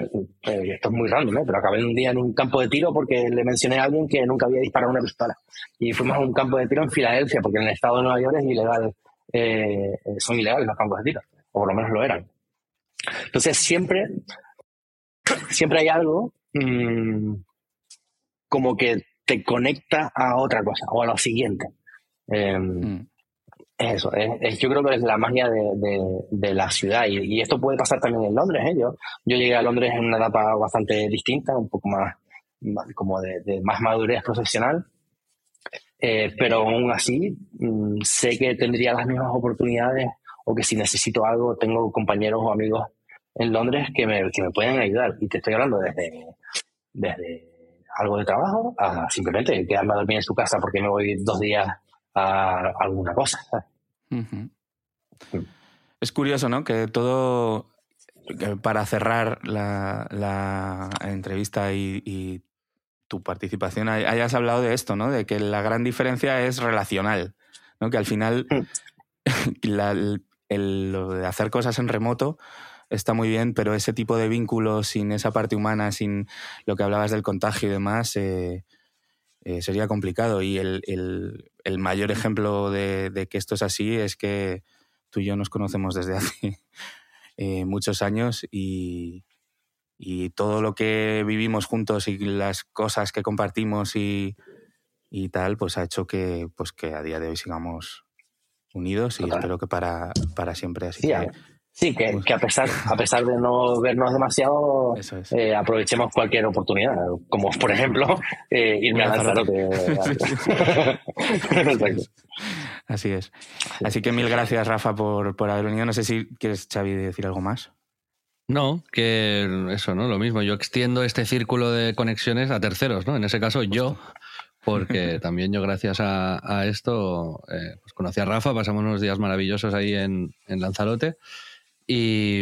eh, esto es muy random, ¿eh? pero acabé un día en un campo de tiro porque le mencioné a alguien que nunca había disparado una pistola. Y fuimos a un campo de tiro en Filadelfia, porque en el estado de Nueva York es ilegal, eh, son ilegales los campos de tiro, o por lo menos lo eran. Entonces, siempre, siempre hay algo Mm, como que te conecta a otra cosa o a lo siguiente. Em, mm. Eso, es, yo creo que es la magia de, la ciudad y, esto puede pasar también en Londres. ¿eh? Yo, yo llegué a Londres en una etapa bastante distinta, un poco más, como de, más madurez profesional, eh, pero aún así mm, sé que tendría las mismas oportunidades o que si necesito algo tengo compañeros o amigos en Londres que me, que me pueden ayudar. Y te estoy hablando desde, desde algo de trabajo a simplemente quedarme a dormir en su casa porque me voy dos días a alguna cosa. Es curioso, ¿no? Que todo, para cerrar la, la entrevista y, tu participación, hayas hablado de esto, ¿no? De que la gran diferencia es relacional, ¿no? Que al final mm. el, lo de hacer cosas en remoto está muy bien, pero ese tipo de vínculos sin esa parte humana, sin lo que hablabas del contagio y demás, eh, eh, sería complicado. Y el, mayor ejemplo de, que esto es así es que tú y yo nos conocemos desde hace eh, muchos años y, todo lo que vivimos juntos y las cosas que compartimos y, tal, pues ha hecho que, pues que a día de hoy sigamos unidos y espero que para, para siempre así. Sí, que, que, a, pesar, a pesar de no vernos demasiado, eh, aprovechemos cualquier oportunidad, como por ejemplo eh, irme a Lanzarote. Así es. Así que mil gracias, Rafa, por, por haber venido. No sé si quieres, Xavi, decir algo más. No, que eso, ¿no? Lo mismo. Yo extiendo este círculo de conexiones a terceros, ¿no? En ese caso, yo, porque también yo, gracias a, esto, eh, pues conocí a Rafa, pasamos unos días maravillosos ahí en, en Lanzarote. Y,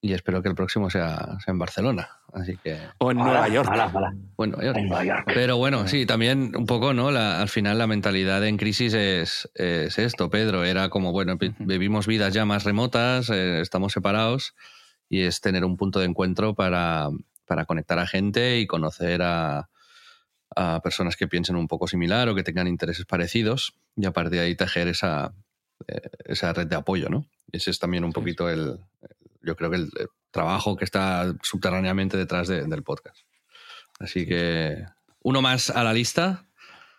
y espero que el próximo sea, sea, en Barcelona. Así que... O en Nueva York. Bueno, Pero bueno, sí, también un poco, ¿no? La, al final la mentalidad en crisis es, es, esto, Pedro. Era como, bueno, vivimos vidas ya más remotas, eh, estamos separados y es tener un punto de encuentro para, para conectar a gente y conocer a, a personas que piensen un poco similar o que tengan intereses parecidos y a partir de ahí tejer esa, eh, esa red de apoyo, ¿no? Ese es también un poquito el, yo creo que el, trabajo que está subterráneamente detrás del podcast. Así que uno más a la lista.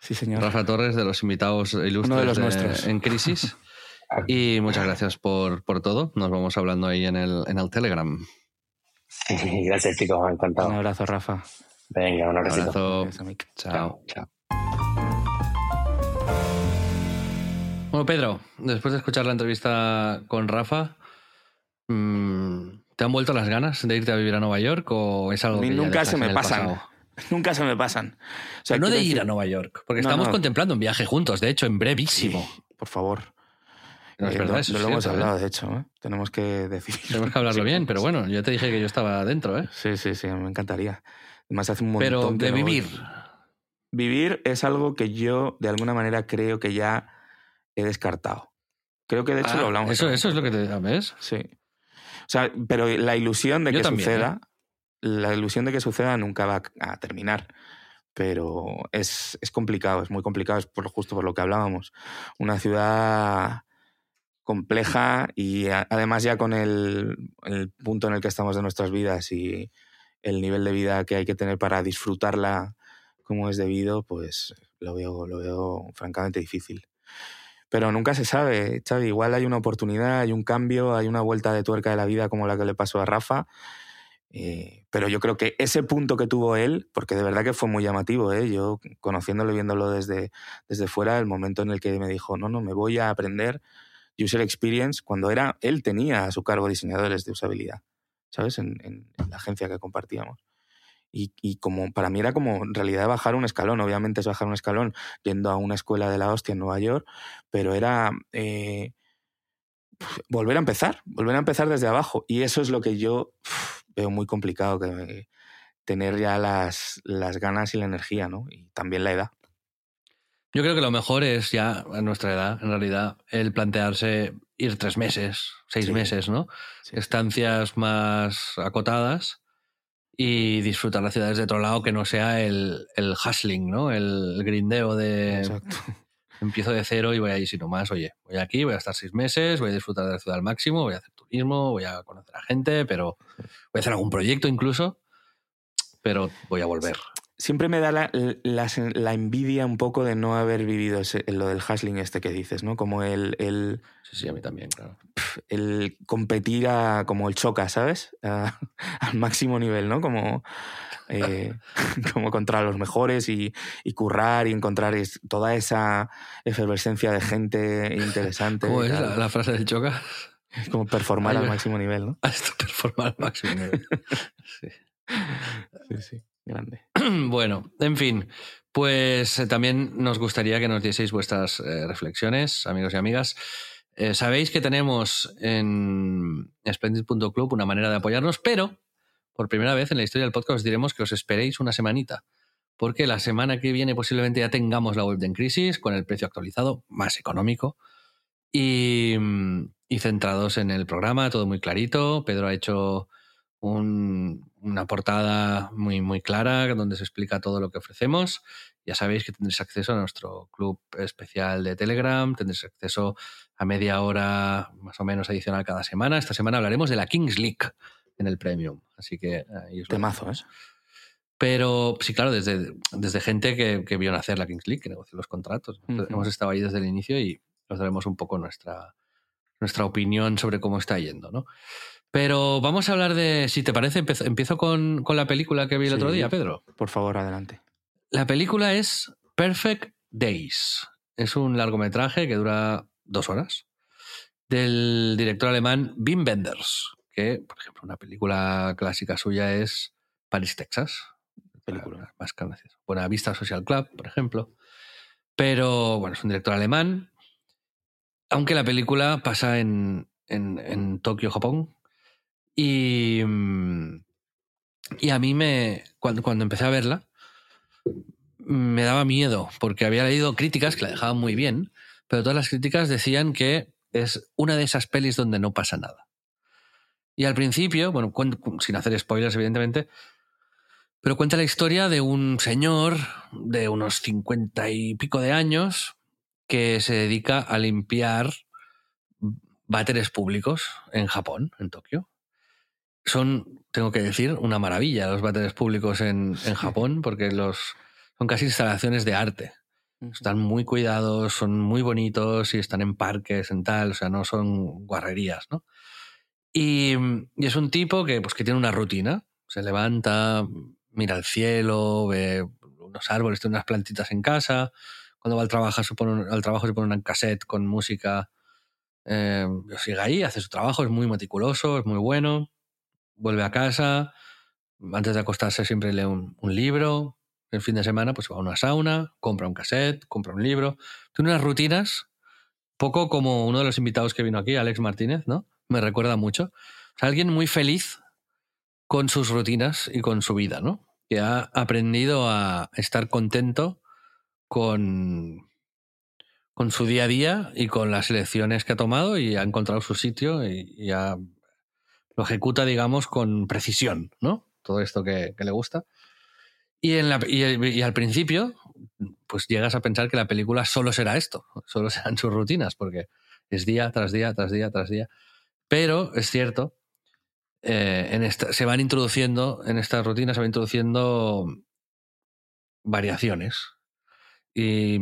Sí, señor. Rafa Torres, de los invitados ilustres Uno de los nuestros. en Crisis. Y muchas gracias por, por todo. Nos vamos hablando ahí en el, en el Telegram. Gracias, chicos, encantado. Un abrazo, Rafa. Venga, un Un abrazo. abrazo. Amic. Chao. Chao. Bueno, Pedro, después de escuchar la entrevista con Rafa, mm, ¿te han vuelto las ganas de irte a vivir a Nueva York o es algo A mí que nunca se me pasan. pasado? Nunca se me pasan. O sea, no de ir decir- a Nueva York, porque No, estamos no. contemplando un viaje juntos, de hecho, en brevísimo. Sí, por favor. No es Eh, verdad, no- eso no es lo hemos cierto, ¿eh? hablado, de hecho. ¿eh? Tenemos que decidir. Tenemos que hablarlo bien, pero bueno, yo te dije que yo estaba dentro, ¿eh? Sí, sí, sí, me encantaría. Además, hace un montón Pero que de voy. vivir. Vivir es algo que yo, de alguna manera, creo que ya he descartado. Creo que, de hecho, Ah, lo hablamos. Eso, eso es lo que te ves. Sí. O sea, pero la ilusión de Yo que también, ¿eh? suceda, la ilusión de que suceda nunca va a terminar. Pero es, es complicado, es muy complicado, es por, justo por lo que hablábamos. Una ciudad compleja y a- además ya con el, el punto en el que estamos de nuestras vidas y el nivel de vida que hay que tener para disfrutarla como es debido, pues lo veo, lo veo francamente difícil. Pero nunca se sabe, Xavi. Igual hay una oportunidad, hay un cambio, hay una vuelta de tuerca de la vida como la que le pasó a Rafa. Eh, pero yo creo que ese punto que tuvo él, porque de verdad que fue muy llamativo, ¿eh? yo conociéndolo y viéndolo desde, desde fuera, el momento en el que me dijo, no, no, me voy a aprender User Experience, cuando era, él tenía a su cargo diseñadores de usabilidad, ¿sabes? En, la agencia que compartíamos. Y, y como para mí era como en realidad bajar un escalón, obviamente es bajar un escalón yendo a una escuela de la hostia en Nueva York, pero era eh, volver a empezar, volver a empezar desde abajo. Y eso es lo que yo uf, veo muy complicado, que tener ya las, las ganas y la energía, ¿no? Y también la edad. Yo creo que lo mejor es ya a nuestra edad, en realidad, el plantearse ir tres meses, seis Sí. meses, ¿no? Sí. Estancias más acotadas y disfrutar las ciudades de otro lado que no sea el, el hustling, ¿no? El grindeo de Exacto. empiezo de cero y voy a ir sino más. Oye, voy aquí, voy a estar seis meses, voy a disfrutar de la ciudad al máximo, voy a hacer turismo, voy a conocer a gente, pero voy a hacer algún proyecto incluso, pero voy a volver. Siempre me da la, la, la envidia un poco de no haber vivido ese- lo del hustling este que dices, ¿no? Como el, el, Sí, sí, a mí también, claro. el competir a, como el choca, ¿sabes? A- al máximo nivel, ¿no? Como, eh, como contra los mejores y, y currar y encontrar es- toda esa efervescencia de gente interesante. ¿Cómo es la, la frase del choca? Es como performar Ay, al máximo nivel, ¿no? Hasta performar al máximo nivel. Sí. Sí, sí, grande. Bueno, en fin, pues eh, también nos gustaría que nos dieseis vuestras eh, reflexiones, amigos y amigas. Eh, sabéis que tenemos en splendid.club una manera de apoyarnos, pero por primera vez en la historia del podcast os diremos que os esperéis una semanita, porque la semana que viene posiblemente ya tengamos la web En Crisis con el precio actualizado, más económico, y centrados en el programa, todo muy clarito. Pedro ha hecho un- una portada muy, muy clara donde se explica todo lo que ofrecemos. Ya sabéis que tendréis acceso a nuestro club especial de Telegram, tendréis acceso a media hora más o menos adicional cada semana. Esta semana hablaremos de la Kings League en el Premium. Así que ahí os Temazo, ¿eh? Pero sí, claro, desde, desde gente que, que vio nacer la Kings League, que negoció los contratos. Hemos estado ahí desde el inicio y os daremos un poco nuestra, nuestra opinión sobre cómo está yendo, ¿no? Pero vamos a hablar de, si te parece, empiezo, empiezo con, con la película que vi el otro día, Pedro. Por favor, adelante. La película es Perfect Days. Es un largometraje que dura dos horas del director alemán Wim Wenders, que, por ejemplo, una película clásica suya es Paris, Texas. Película. Más. Buena Vista Social Club, por ejemplo. Pero, bueno, es un director alemán. Aunque la película pasa en, en, en Tokio, Japón. Y, mm, y a mí me. Cuando, cuando empecé a verla, me daba miedo, porque había leído críticas que la dejaban muy bien, pero todas las críticas decían que es una de esas pelis donde no pasa nada. Y al principio, bueno, sin hacer spoilers, evidentemente, pero cuenta la historia de un señor de unos cincuenta y pico de años que se dedica a limpiar váteres públicos en Japón, en Tokio. Son, tengo que decir, una maravilla los váteres públicos en, en Japón, porque los, son casi instalaciones de arte. Están muy cuidados, son muy bonitos y están en parques, en tal, o sea, no son guarrerías, ¿no? Y, y es un tipo que, pues, que tiene una rutina. Se levanta, mira al cielo, ve unos árboles, tiene unas plantitas en casa. Cuando va al trabajo se pone, al trabajo se pone un cassette con música. Eh, sigue ahí, hace su trabajo, es muy meticuloso, es muy bueno. Vuelve a casa, antes de acostarse siempre lee un, libro. El fin de semana pues va a una sauna, compra un cassette, compra un libro. Tiene unas rutinas, poco como uno de los invitados que vino aquí, Alex Martínez, ¿no? Me recuerda mucho. O alguien muy feliz con sus rutinas y con su vida, ¿no? Que ha aprendido a estar contento con, con su día a día y con las elecciones que ha tomado y ha encontrado su sitio y ha- lo ejecuta, digamos, con precisión, ¿no? Todo esto que, le gusta. Y, al principio, pues llegas a pensar que la película solo será esto, solo serán sus rutinas, porque es día tras día, tras día, tras día. Pero es cierto, eh, en esta, se van introduciendo, en estas rutinas se van introduciendo variaciones y,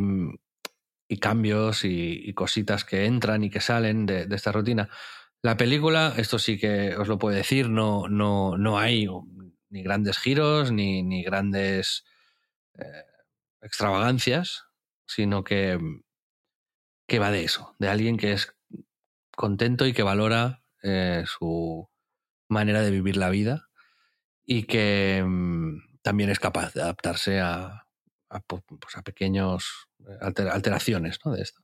cambios y, y cositas que entran y que salen de esta rutina. La película, esto sí que os lo puedo decir, no, no, no hay ni grandes giros ni, ni grandes eh, extravagancias, sino que, que va de eso, de alguien que es contento y que valora eh, su manera de vivir la vida y que mm, también es capaz de adaptarse a, a, pues a pequeños eh, alter- alteraciones ¿no? de esto.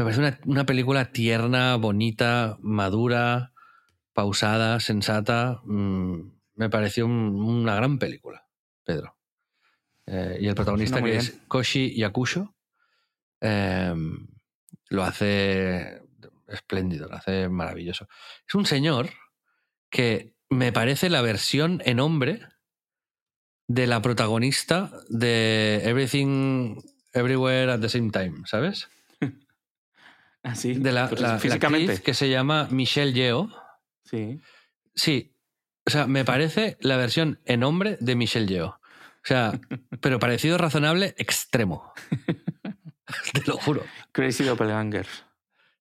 Me parece una, una película tierna, bonita, madura, pausada, sensata. mm, me pareció un- una gran película, Pedro. Eh, y el protagonista Suena que es Koshi Yakusho eh, lo hace espléndido, lo hace maravilloso. Es un señor que me parece la versión en hombre de la protagonista de Everything Everywhere at the Same Time, ¿sabes? Así. De la, la- la físicamente. actriz que se llama Michelle Yeoh. Sí. Sí, o sea, me parece la versión en hombre de Michelle Yeoh. O sea, pero parecido razonable extremo. Te lo juro. Crazy Doppelgangers.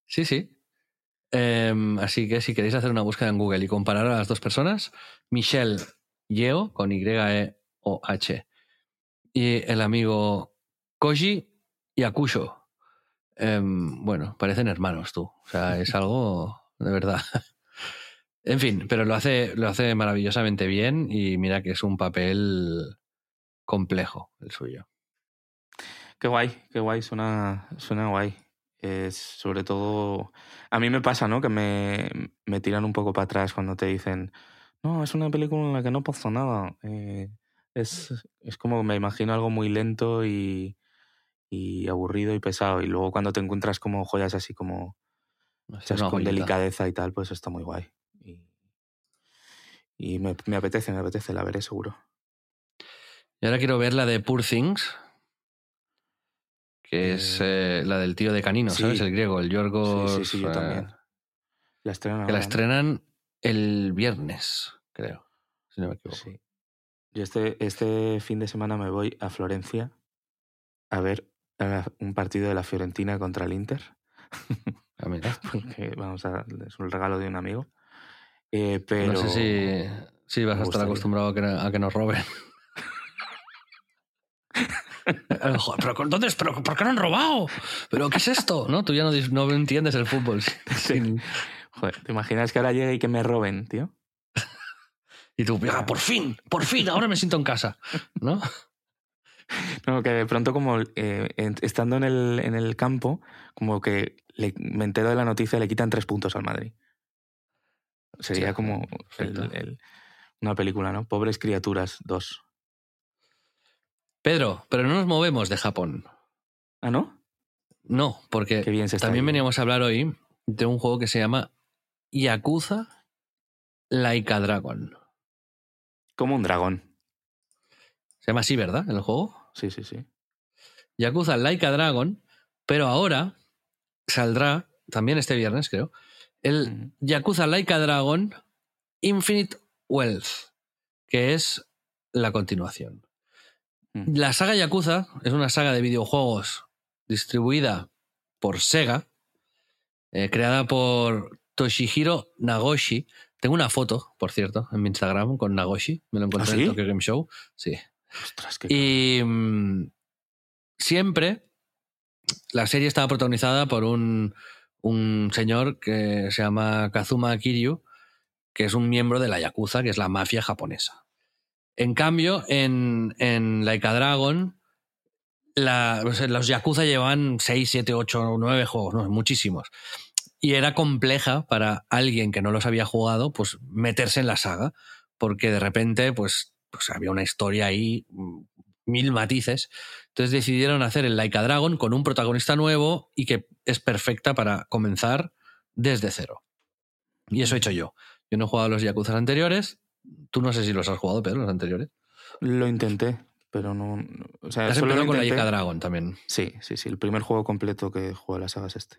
Sí, sí. Em, así que si queréis hacer una búsqueda en Google y comparar a las dos personas, Michelle Yeoh con Y-E-O-H y el amigo Koji Yakusho. Em, bueno, parecen hermanos tú. O sea, es algo de verdad. En fin, pero lo hace, lo hace maravillosamente bien y mira que es un papel complejo el suyo. Qué guay, qué guay, suena, suena guay. Es sobre todo. A mí me pasa, ¿no? Que me, me tiran un poco para atrás cuando te dicen. No, es una película en la que no pasa nada. Eh, es, es como me imagino algo muy lento y, y aburrido y pesado. Y luego cuando te encuentras como joyas así como hechas con joyita. delicadeza y tal, pues está muy guay. Y, y me, me apetece, me apetece, la veré seguro. Y ahora quiero ver la de Poor Things, que es eh, la del tío de Canino, sí. ¿sabes? El griego, el Yorgos. Sí, sí, sí, yo eh, también. La estrenan que la estrenan el viernes, creo, si no me equivoco. Sí. Yo este, este fin de semana me voy a Florencia a ver eh, un partido de la Fiorentina contra el Inter. Ah, mira. Porque vamos a, es un regalo de un amigo. Eh, pero No sé si, si vas a estar acostumbrado a que, a que nos roben. Eh, joder, pero entonces, ¿pero ¿por qué no han robado? ¿Pero qué es esto? ¿No? Tú ya no, no entiendes el fútbol. sin- Joder, ¿te imaginas que ahora llegue y que me roben, tío? Y tú, "Ah, por fin, por fin, ahora me siento en casa. ¿No? No, que de pronto como eh, estando en el, en el campo, como que le- me entero de la noticia le quitan tres puntos al Madrid. Sería como el- una película, ¿no? Pobres criaturas, dos. Pedro, pero no nos movemos de Japón. ¿Ah, no? No, porque bien también ahí. veníamos a hablar hoy de un juego que se llama Yakuza Laika Dragon. Como un dragón. Se llama así, ¿verdad? El juego. Sí, sí, sí. Yakuza Laika Dragon, pero ahora saldrá, también este viernes creo, el. Yakuza Laika Dragon Infinite Wealth, que es la continuación. Mm. La saga Yakuza es una saga de videojuegos distribuida por Sega, eh, creada por Toshihiro Nagoshi. Tengo una foto, por cierto, en mi Instagram con Nagoshi. Me lo encontré ¿Ah, en? Tokyo Game Show. Sí. Ostras, qué Y mm, siempre la serie estaba protagonizada por un, un señor que se llama Kazuma Kiryu, que es un miembro de la Yakuza, que es la mafia japonesa. En cambio, en, en Laika Dragon, la- los Yakuza llevan 6, 7, 8, 9 juegos, ¿no? muchísimos. Y era compleja para alguien que no los había jugado, pues meterse en la saga, porque de repente, pues, pues había una historia ahí, mm, mil matices. Entonces decidieron hacer el Laika Dragon con un protagonista nuevo y que es perfecta para comenzar desde cero. Y eso he hecho yo. Yo no he jugado a los Yakuza anteriores. Tú no sé si los has jugado, Pedro, los anteriores. Lo intenté, pero no. O sea, solo lo empezado con la Laika Dragon también. Sí, sí, sí. El primer juego completo que juego a la saga es este.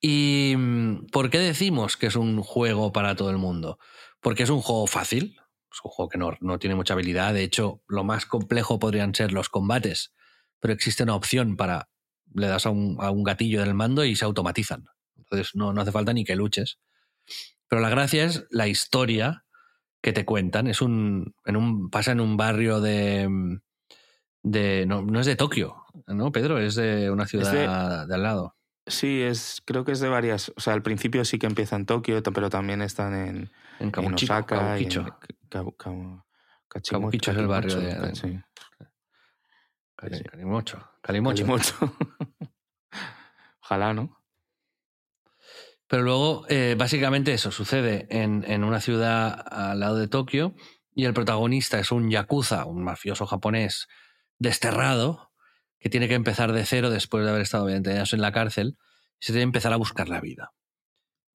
¿Y mm, por qué decimos que es un juego para todo el mundo? Porque es un juego fácil, es un juego que no, no tiene mucha habilidad, de hecho lo más complejo podrían ser los combates, pero existe una opción para, le das a un, a un gatillo del mando y se automatizan, entonces no, no hace falta ni que luches. Pero la gracia es la historia que te cuentan, es un, en un pasa en un barrio de... de no, no es de Tokio, ¿no, Pedro? Es de una ciudad de al lado. Sí, es, creo que es de varias. O sea, al principio sí que empieza en Tokio, pero también están en, En en. Osaka y en Kabukicho es el barrio de- Kakimocho, sí. Calimocho. Calimocho. Ojalá, ¿no? Pero luego, eh, básicamente eso sucede en, en una ciudad al lado de Tokio y el protagonista es un yakuza, un mafioso japonés desterrado que tiene que empezar de cero después de haber estado 20 años en la cárcel y se tiene que empezar a buscar la vida.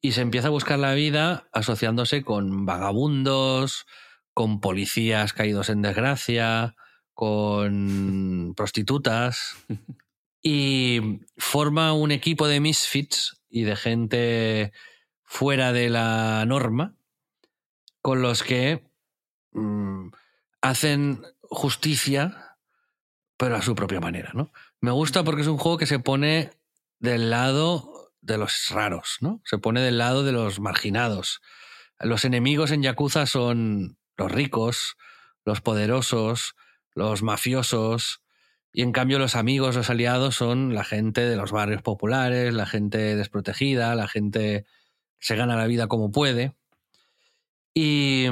Y se empieza a buscar la vida asociándose con vagabundos, con policías caídos en desgracia, con prostitutas y forma un equipo de misfits y de gente fuera de la norma con los que mm, hacen justicia pero a su propia manera, ¿no? Me gusta porque es un juego que se pone del lado de los raros, ¿no? Se pone del lado de los marginados. Los enemigos en Yakuza son los ricos, los poderosos, los mafiosos, y en cambio los amigos, los aliados son la gente de los barrios populares, la gente desprotegida, la gente se gana la vida como puede. Y,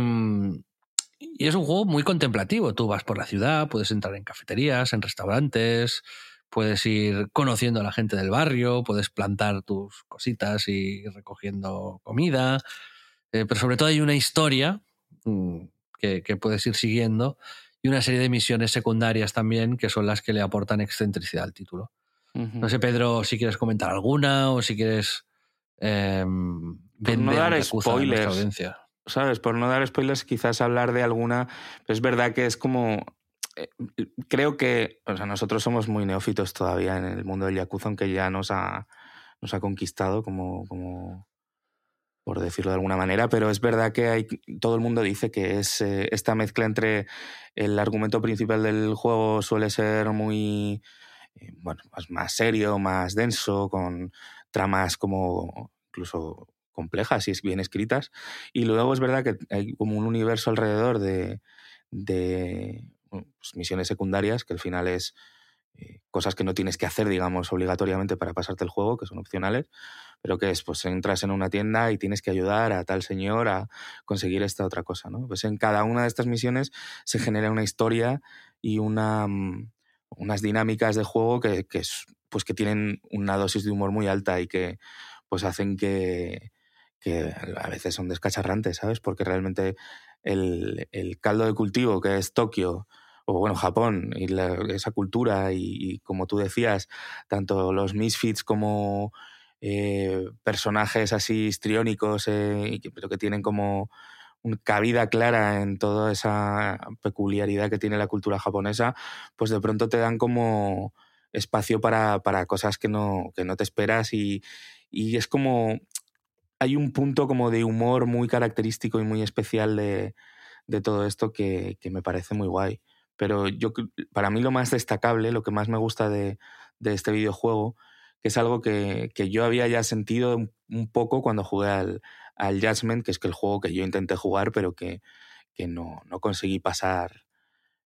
y es un juego muy contemplativo. Tú vas por la ciudad, puedes entrar en cafeterías, en restaurantes, puedes ir conociendo a la gente del barrio, puedes plantar tus cositas y ir recogiendo comida. Eh, pero sobre todo hay una historia mm, que, que puedes ir siguiendo y una serie de misiones secundarias también que son las que le aportan excentricidad al título. No sé, Pedro, si quieres comentar alguna o si quieres eh, vender dar Yakuza a nuestra spoilers. audiencia. ¿Sabes? Por no dar spoilers, quizás hablar de alguna. Pero es verdad que es como. Eh, Creo que. O sea, nosotros somos muy neófitos todavía en el mundo del Yakuza, aunque ya nos ha, nos ha conquistado, como, como. Por decirlo de alguna manera, pero es verdad que hay, todo el mundo dice que es eh, esta mezcla entre el argumento principal del juego suele ser muy, eh, bueno, más, más serio, más denso, con tramas como incluso complejas y bien escritas. Y luego es verdad que hay como un universo alrededor de, pues, misiones secundarias, que al final es eh, cosas que no tienes que hacer, digamos, obligatoriamente para pasarte el juego, que son opcionales, pero que es, pues entras en una tienda y tienes que ayudar a tal señor a conseguir esta otra cosa, ¿no? Pues en cada una de estas misiones se genera una historia y una, mm, unas dinámicas de juego que, que es- pues que tienen una dosis de humor muy alta y que pues hacen que, que a veces son descacharrantes, ¿sabes? Porque realmente el, el caldo de cultivo que es Tokio o bueno, Japón y esa cultura y, como tú decías, tanto los misfits como eh, personajes así histriónicos, eh, pero que tienen como una cabida clara en toda esa peculiaridad que tiene la cultura japonesa, pues de pronto te dan como espacio para, para cosas que no, que no te esperas y, y es como hay un punto como de humor muy característico y muy especial de, de todo esto que, que me parece muy guay. Pero yo, para mí lo más destacable, lo que más me gusta de, este videojuego, que es algo que, que, yo había ya sentido un poco cuando jugué al, Judgment, que es que el juego que yo intenté jugar, pero que, que no, no conseguí pasar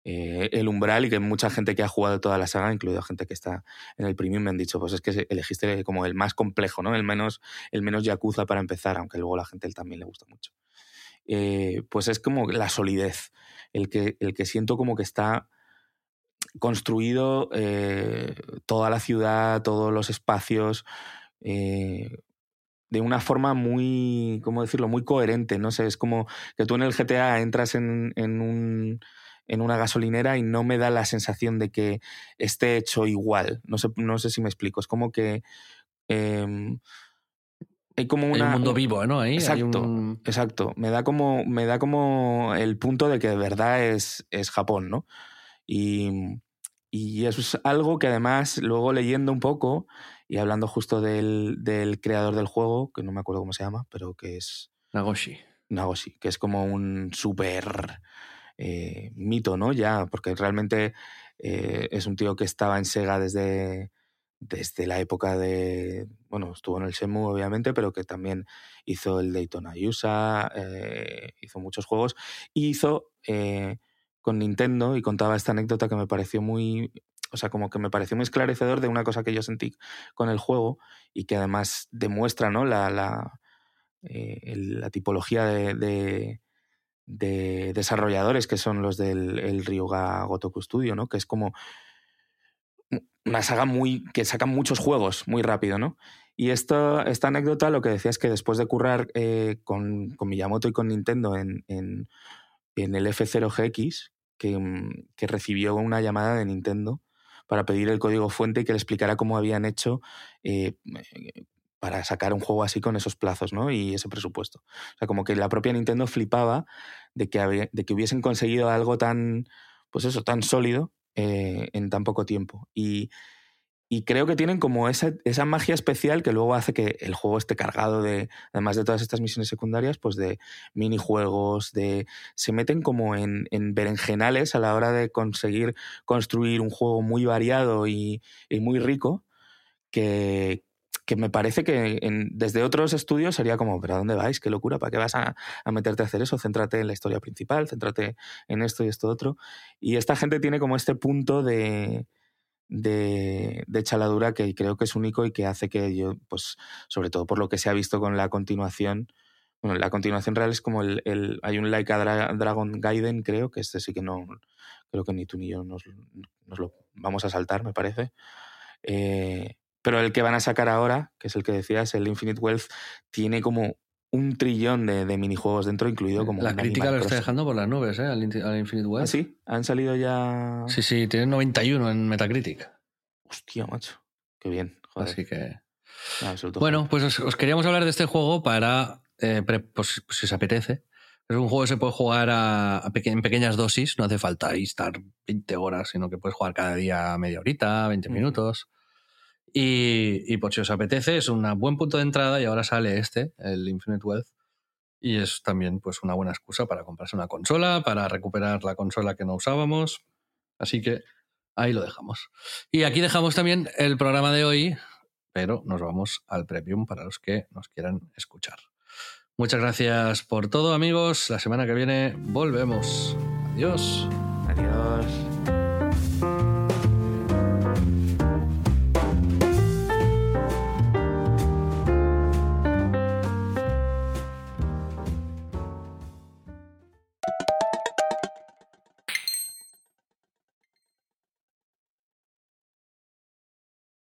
eh, el umbral y que mucha gente que ha jugado toda la saga, incluido gente que está en el premium, me han dicho, pues es que elegiste como el más complejo, ¿no? El menos, el menos yakuza para empezar, aunque luego la gente también le gusta mucho. Eh, pues es como la solidez, el que, el que siento como que está construido eh, toda la ciudad, todos los espacios, de una forma muy, ¿cómo decirlo?, muy coherente, no sé, es como que tú en el GTA entras en, en, un, en una gasolinera y no me da la sensación de que esté hecho igual, no sé, no sé si me explico, es como que... Eh, hay como una, un mundo vivo, ¿no? Ahí exacto, un... exacto. Me da como, me da como el punto de que de verdad es, es Japón, ¿no? Y, y eso es algo que además, luego leyendo un poco, y hablando justo del, del, creador del juego, que no me acuerdo cómo se llama, pero que es... Nagoshi. Nagoshi, que es como un súper eh, mito, ¿no? Ya, porque realmente eh, es un tío que estaba en Sega desde, desde la época de... Bueno, estuvo en el Semu, obviamente, pero que también hizo el Daytona USA, eh, hizo muchos juegos, y hizo eh, con Nintendo, y contaba esta anécdota que me pareció muy o sea, como que me pareció muy esclarecedor de una cosa que yo sentí con el juego y que además demuestra ¿no? la, la, eh, la tipología de, de, de, desarrolladores que son los del el Ryuga Gotoku Studio, ¿no? que es como una saga muy que sacan muchos juegos muy rápido, ¿no? Y esto, esta anécdota lo que decía es que después de currar eh, con, Miyamoto y con Nintendo en, en, el F0GX, que, que, recibió una llamada de Nintendo para pedir el código fuente y que le explicara cómo habían hecho eh, para sacar un juego así con esos plazos ¿no? y ese presupuesto. O sea, como que la propia Nintendo flipaba de que, de que hubiesen conseguido algo tan, pues eso, tan sólido eh, en tan poco tiempo. Y, y creo que tienen como esa, esa, magia especial que luego hace que el juego esté cargado de, además de todas estas misiones secundarias, pues de minijuegos, de. se meten como en, en berenjenales a la hora de conseguir construir un juego muy variado y, y muy rico. Que, que me parece que desde otros estudios sería como, ¿pero a dónde vais? ¿Qué locura? ¿Para qué vas a, a, meterte a hacer eso? Céntrate en la historia principal, céntrate en esto y esto otro. Y esta gente tiene como este punto de, de, de, chaladura que creo que es único y que hace que yo, pues, sobre todo por lo que se ha visto con la continuación, bueno, la continuación real es como el, el hay un Like a Dra Dragon Gaiden, creo, que este sí que no, creo que ni tú ni yo nos, nos lo vamos a saltar, me parece. Eh, pero el que van a sacar ahora, que es el que decías, el Infinite Wealth, tiene como un trillón de, de, minijuegos dentro, incluido como. La crítica lo está dejando por las nubes, ¿eh? Al, al Infinite Web. ¿Ah, sí? ¿Han salido ya.? Sí, sí, tienen 91 en Metacritic. Hostia, macho. Qué bien. Joder. Así que. Ah, bueno, pues os, os, queríamos hablar de este juego para. Eh, pre, pues, pues, si os apetece. Es un juego que se puede jugar a, a peque, en pequeñas dosis, no hace falta ahí estar 20 horas, sino que puedes jugar cada día media horita, 20 mm. minutos. Y, y pues si os apetece, es un buen punto de entrada y ahora sale este, el Infinite Wealth. Y es también pues una buena excusa para comprarse una consola, para recuperar la consola que no usábamos. Así que ahí lo dejamos. Y aquí dejamos también el programa de hoy, pero nos vamos al premium para los que nos quieran escuchar. Muchas gracias por todo amigos. La semana que viene volvemos. Adiós. Adiós.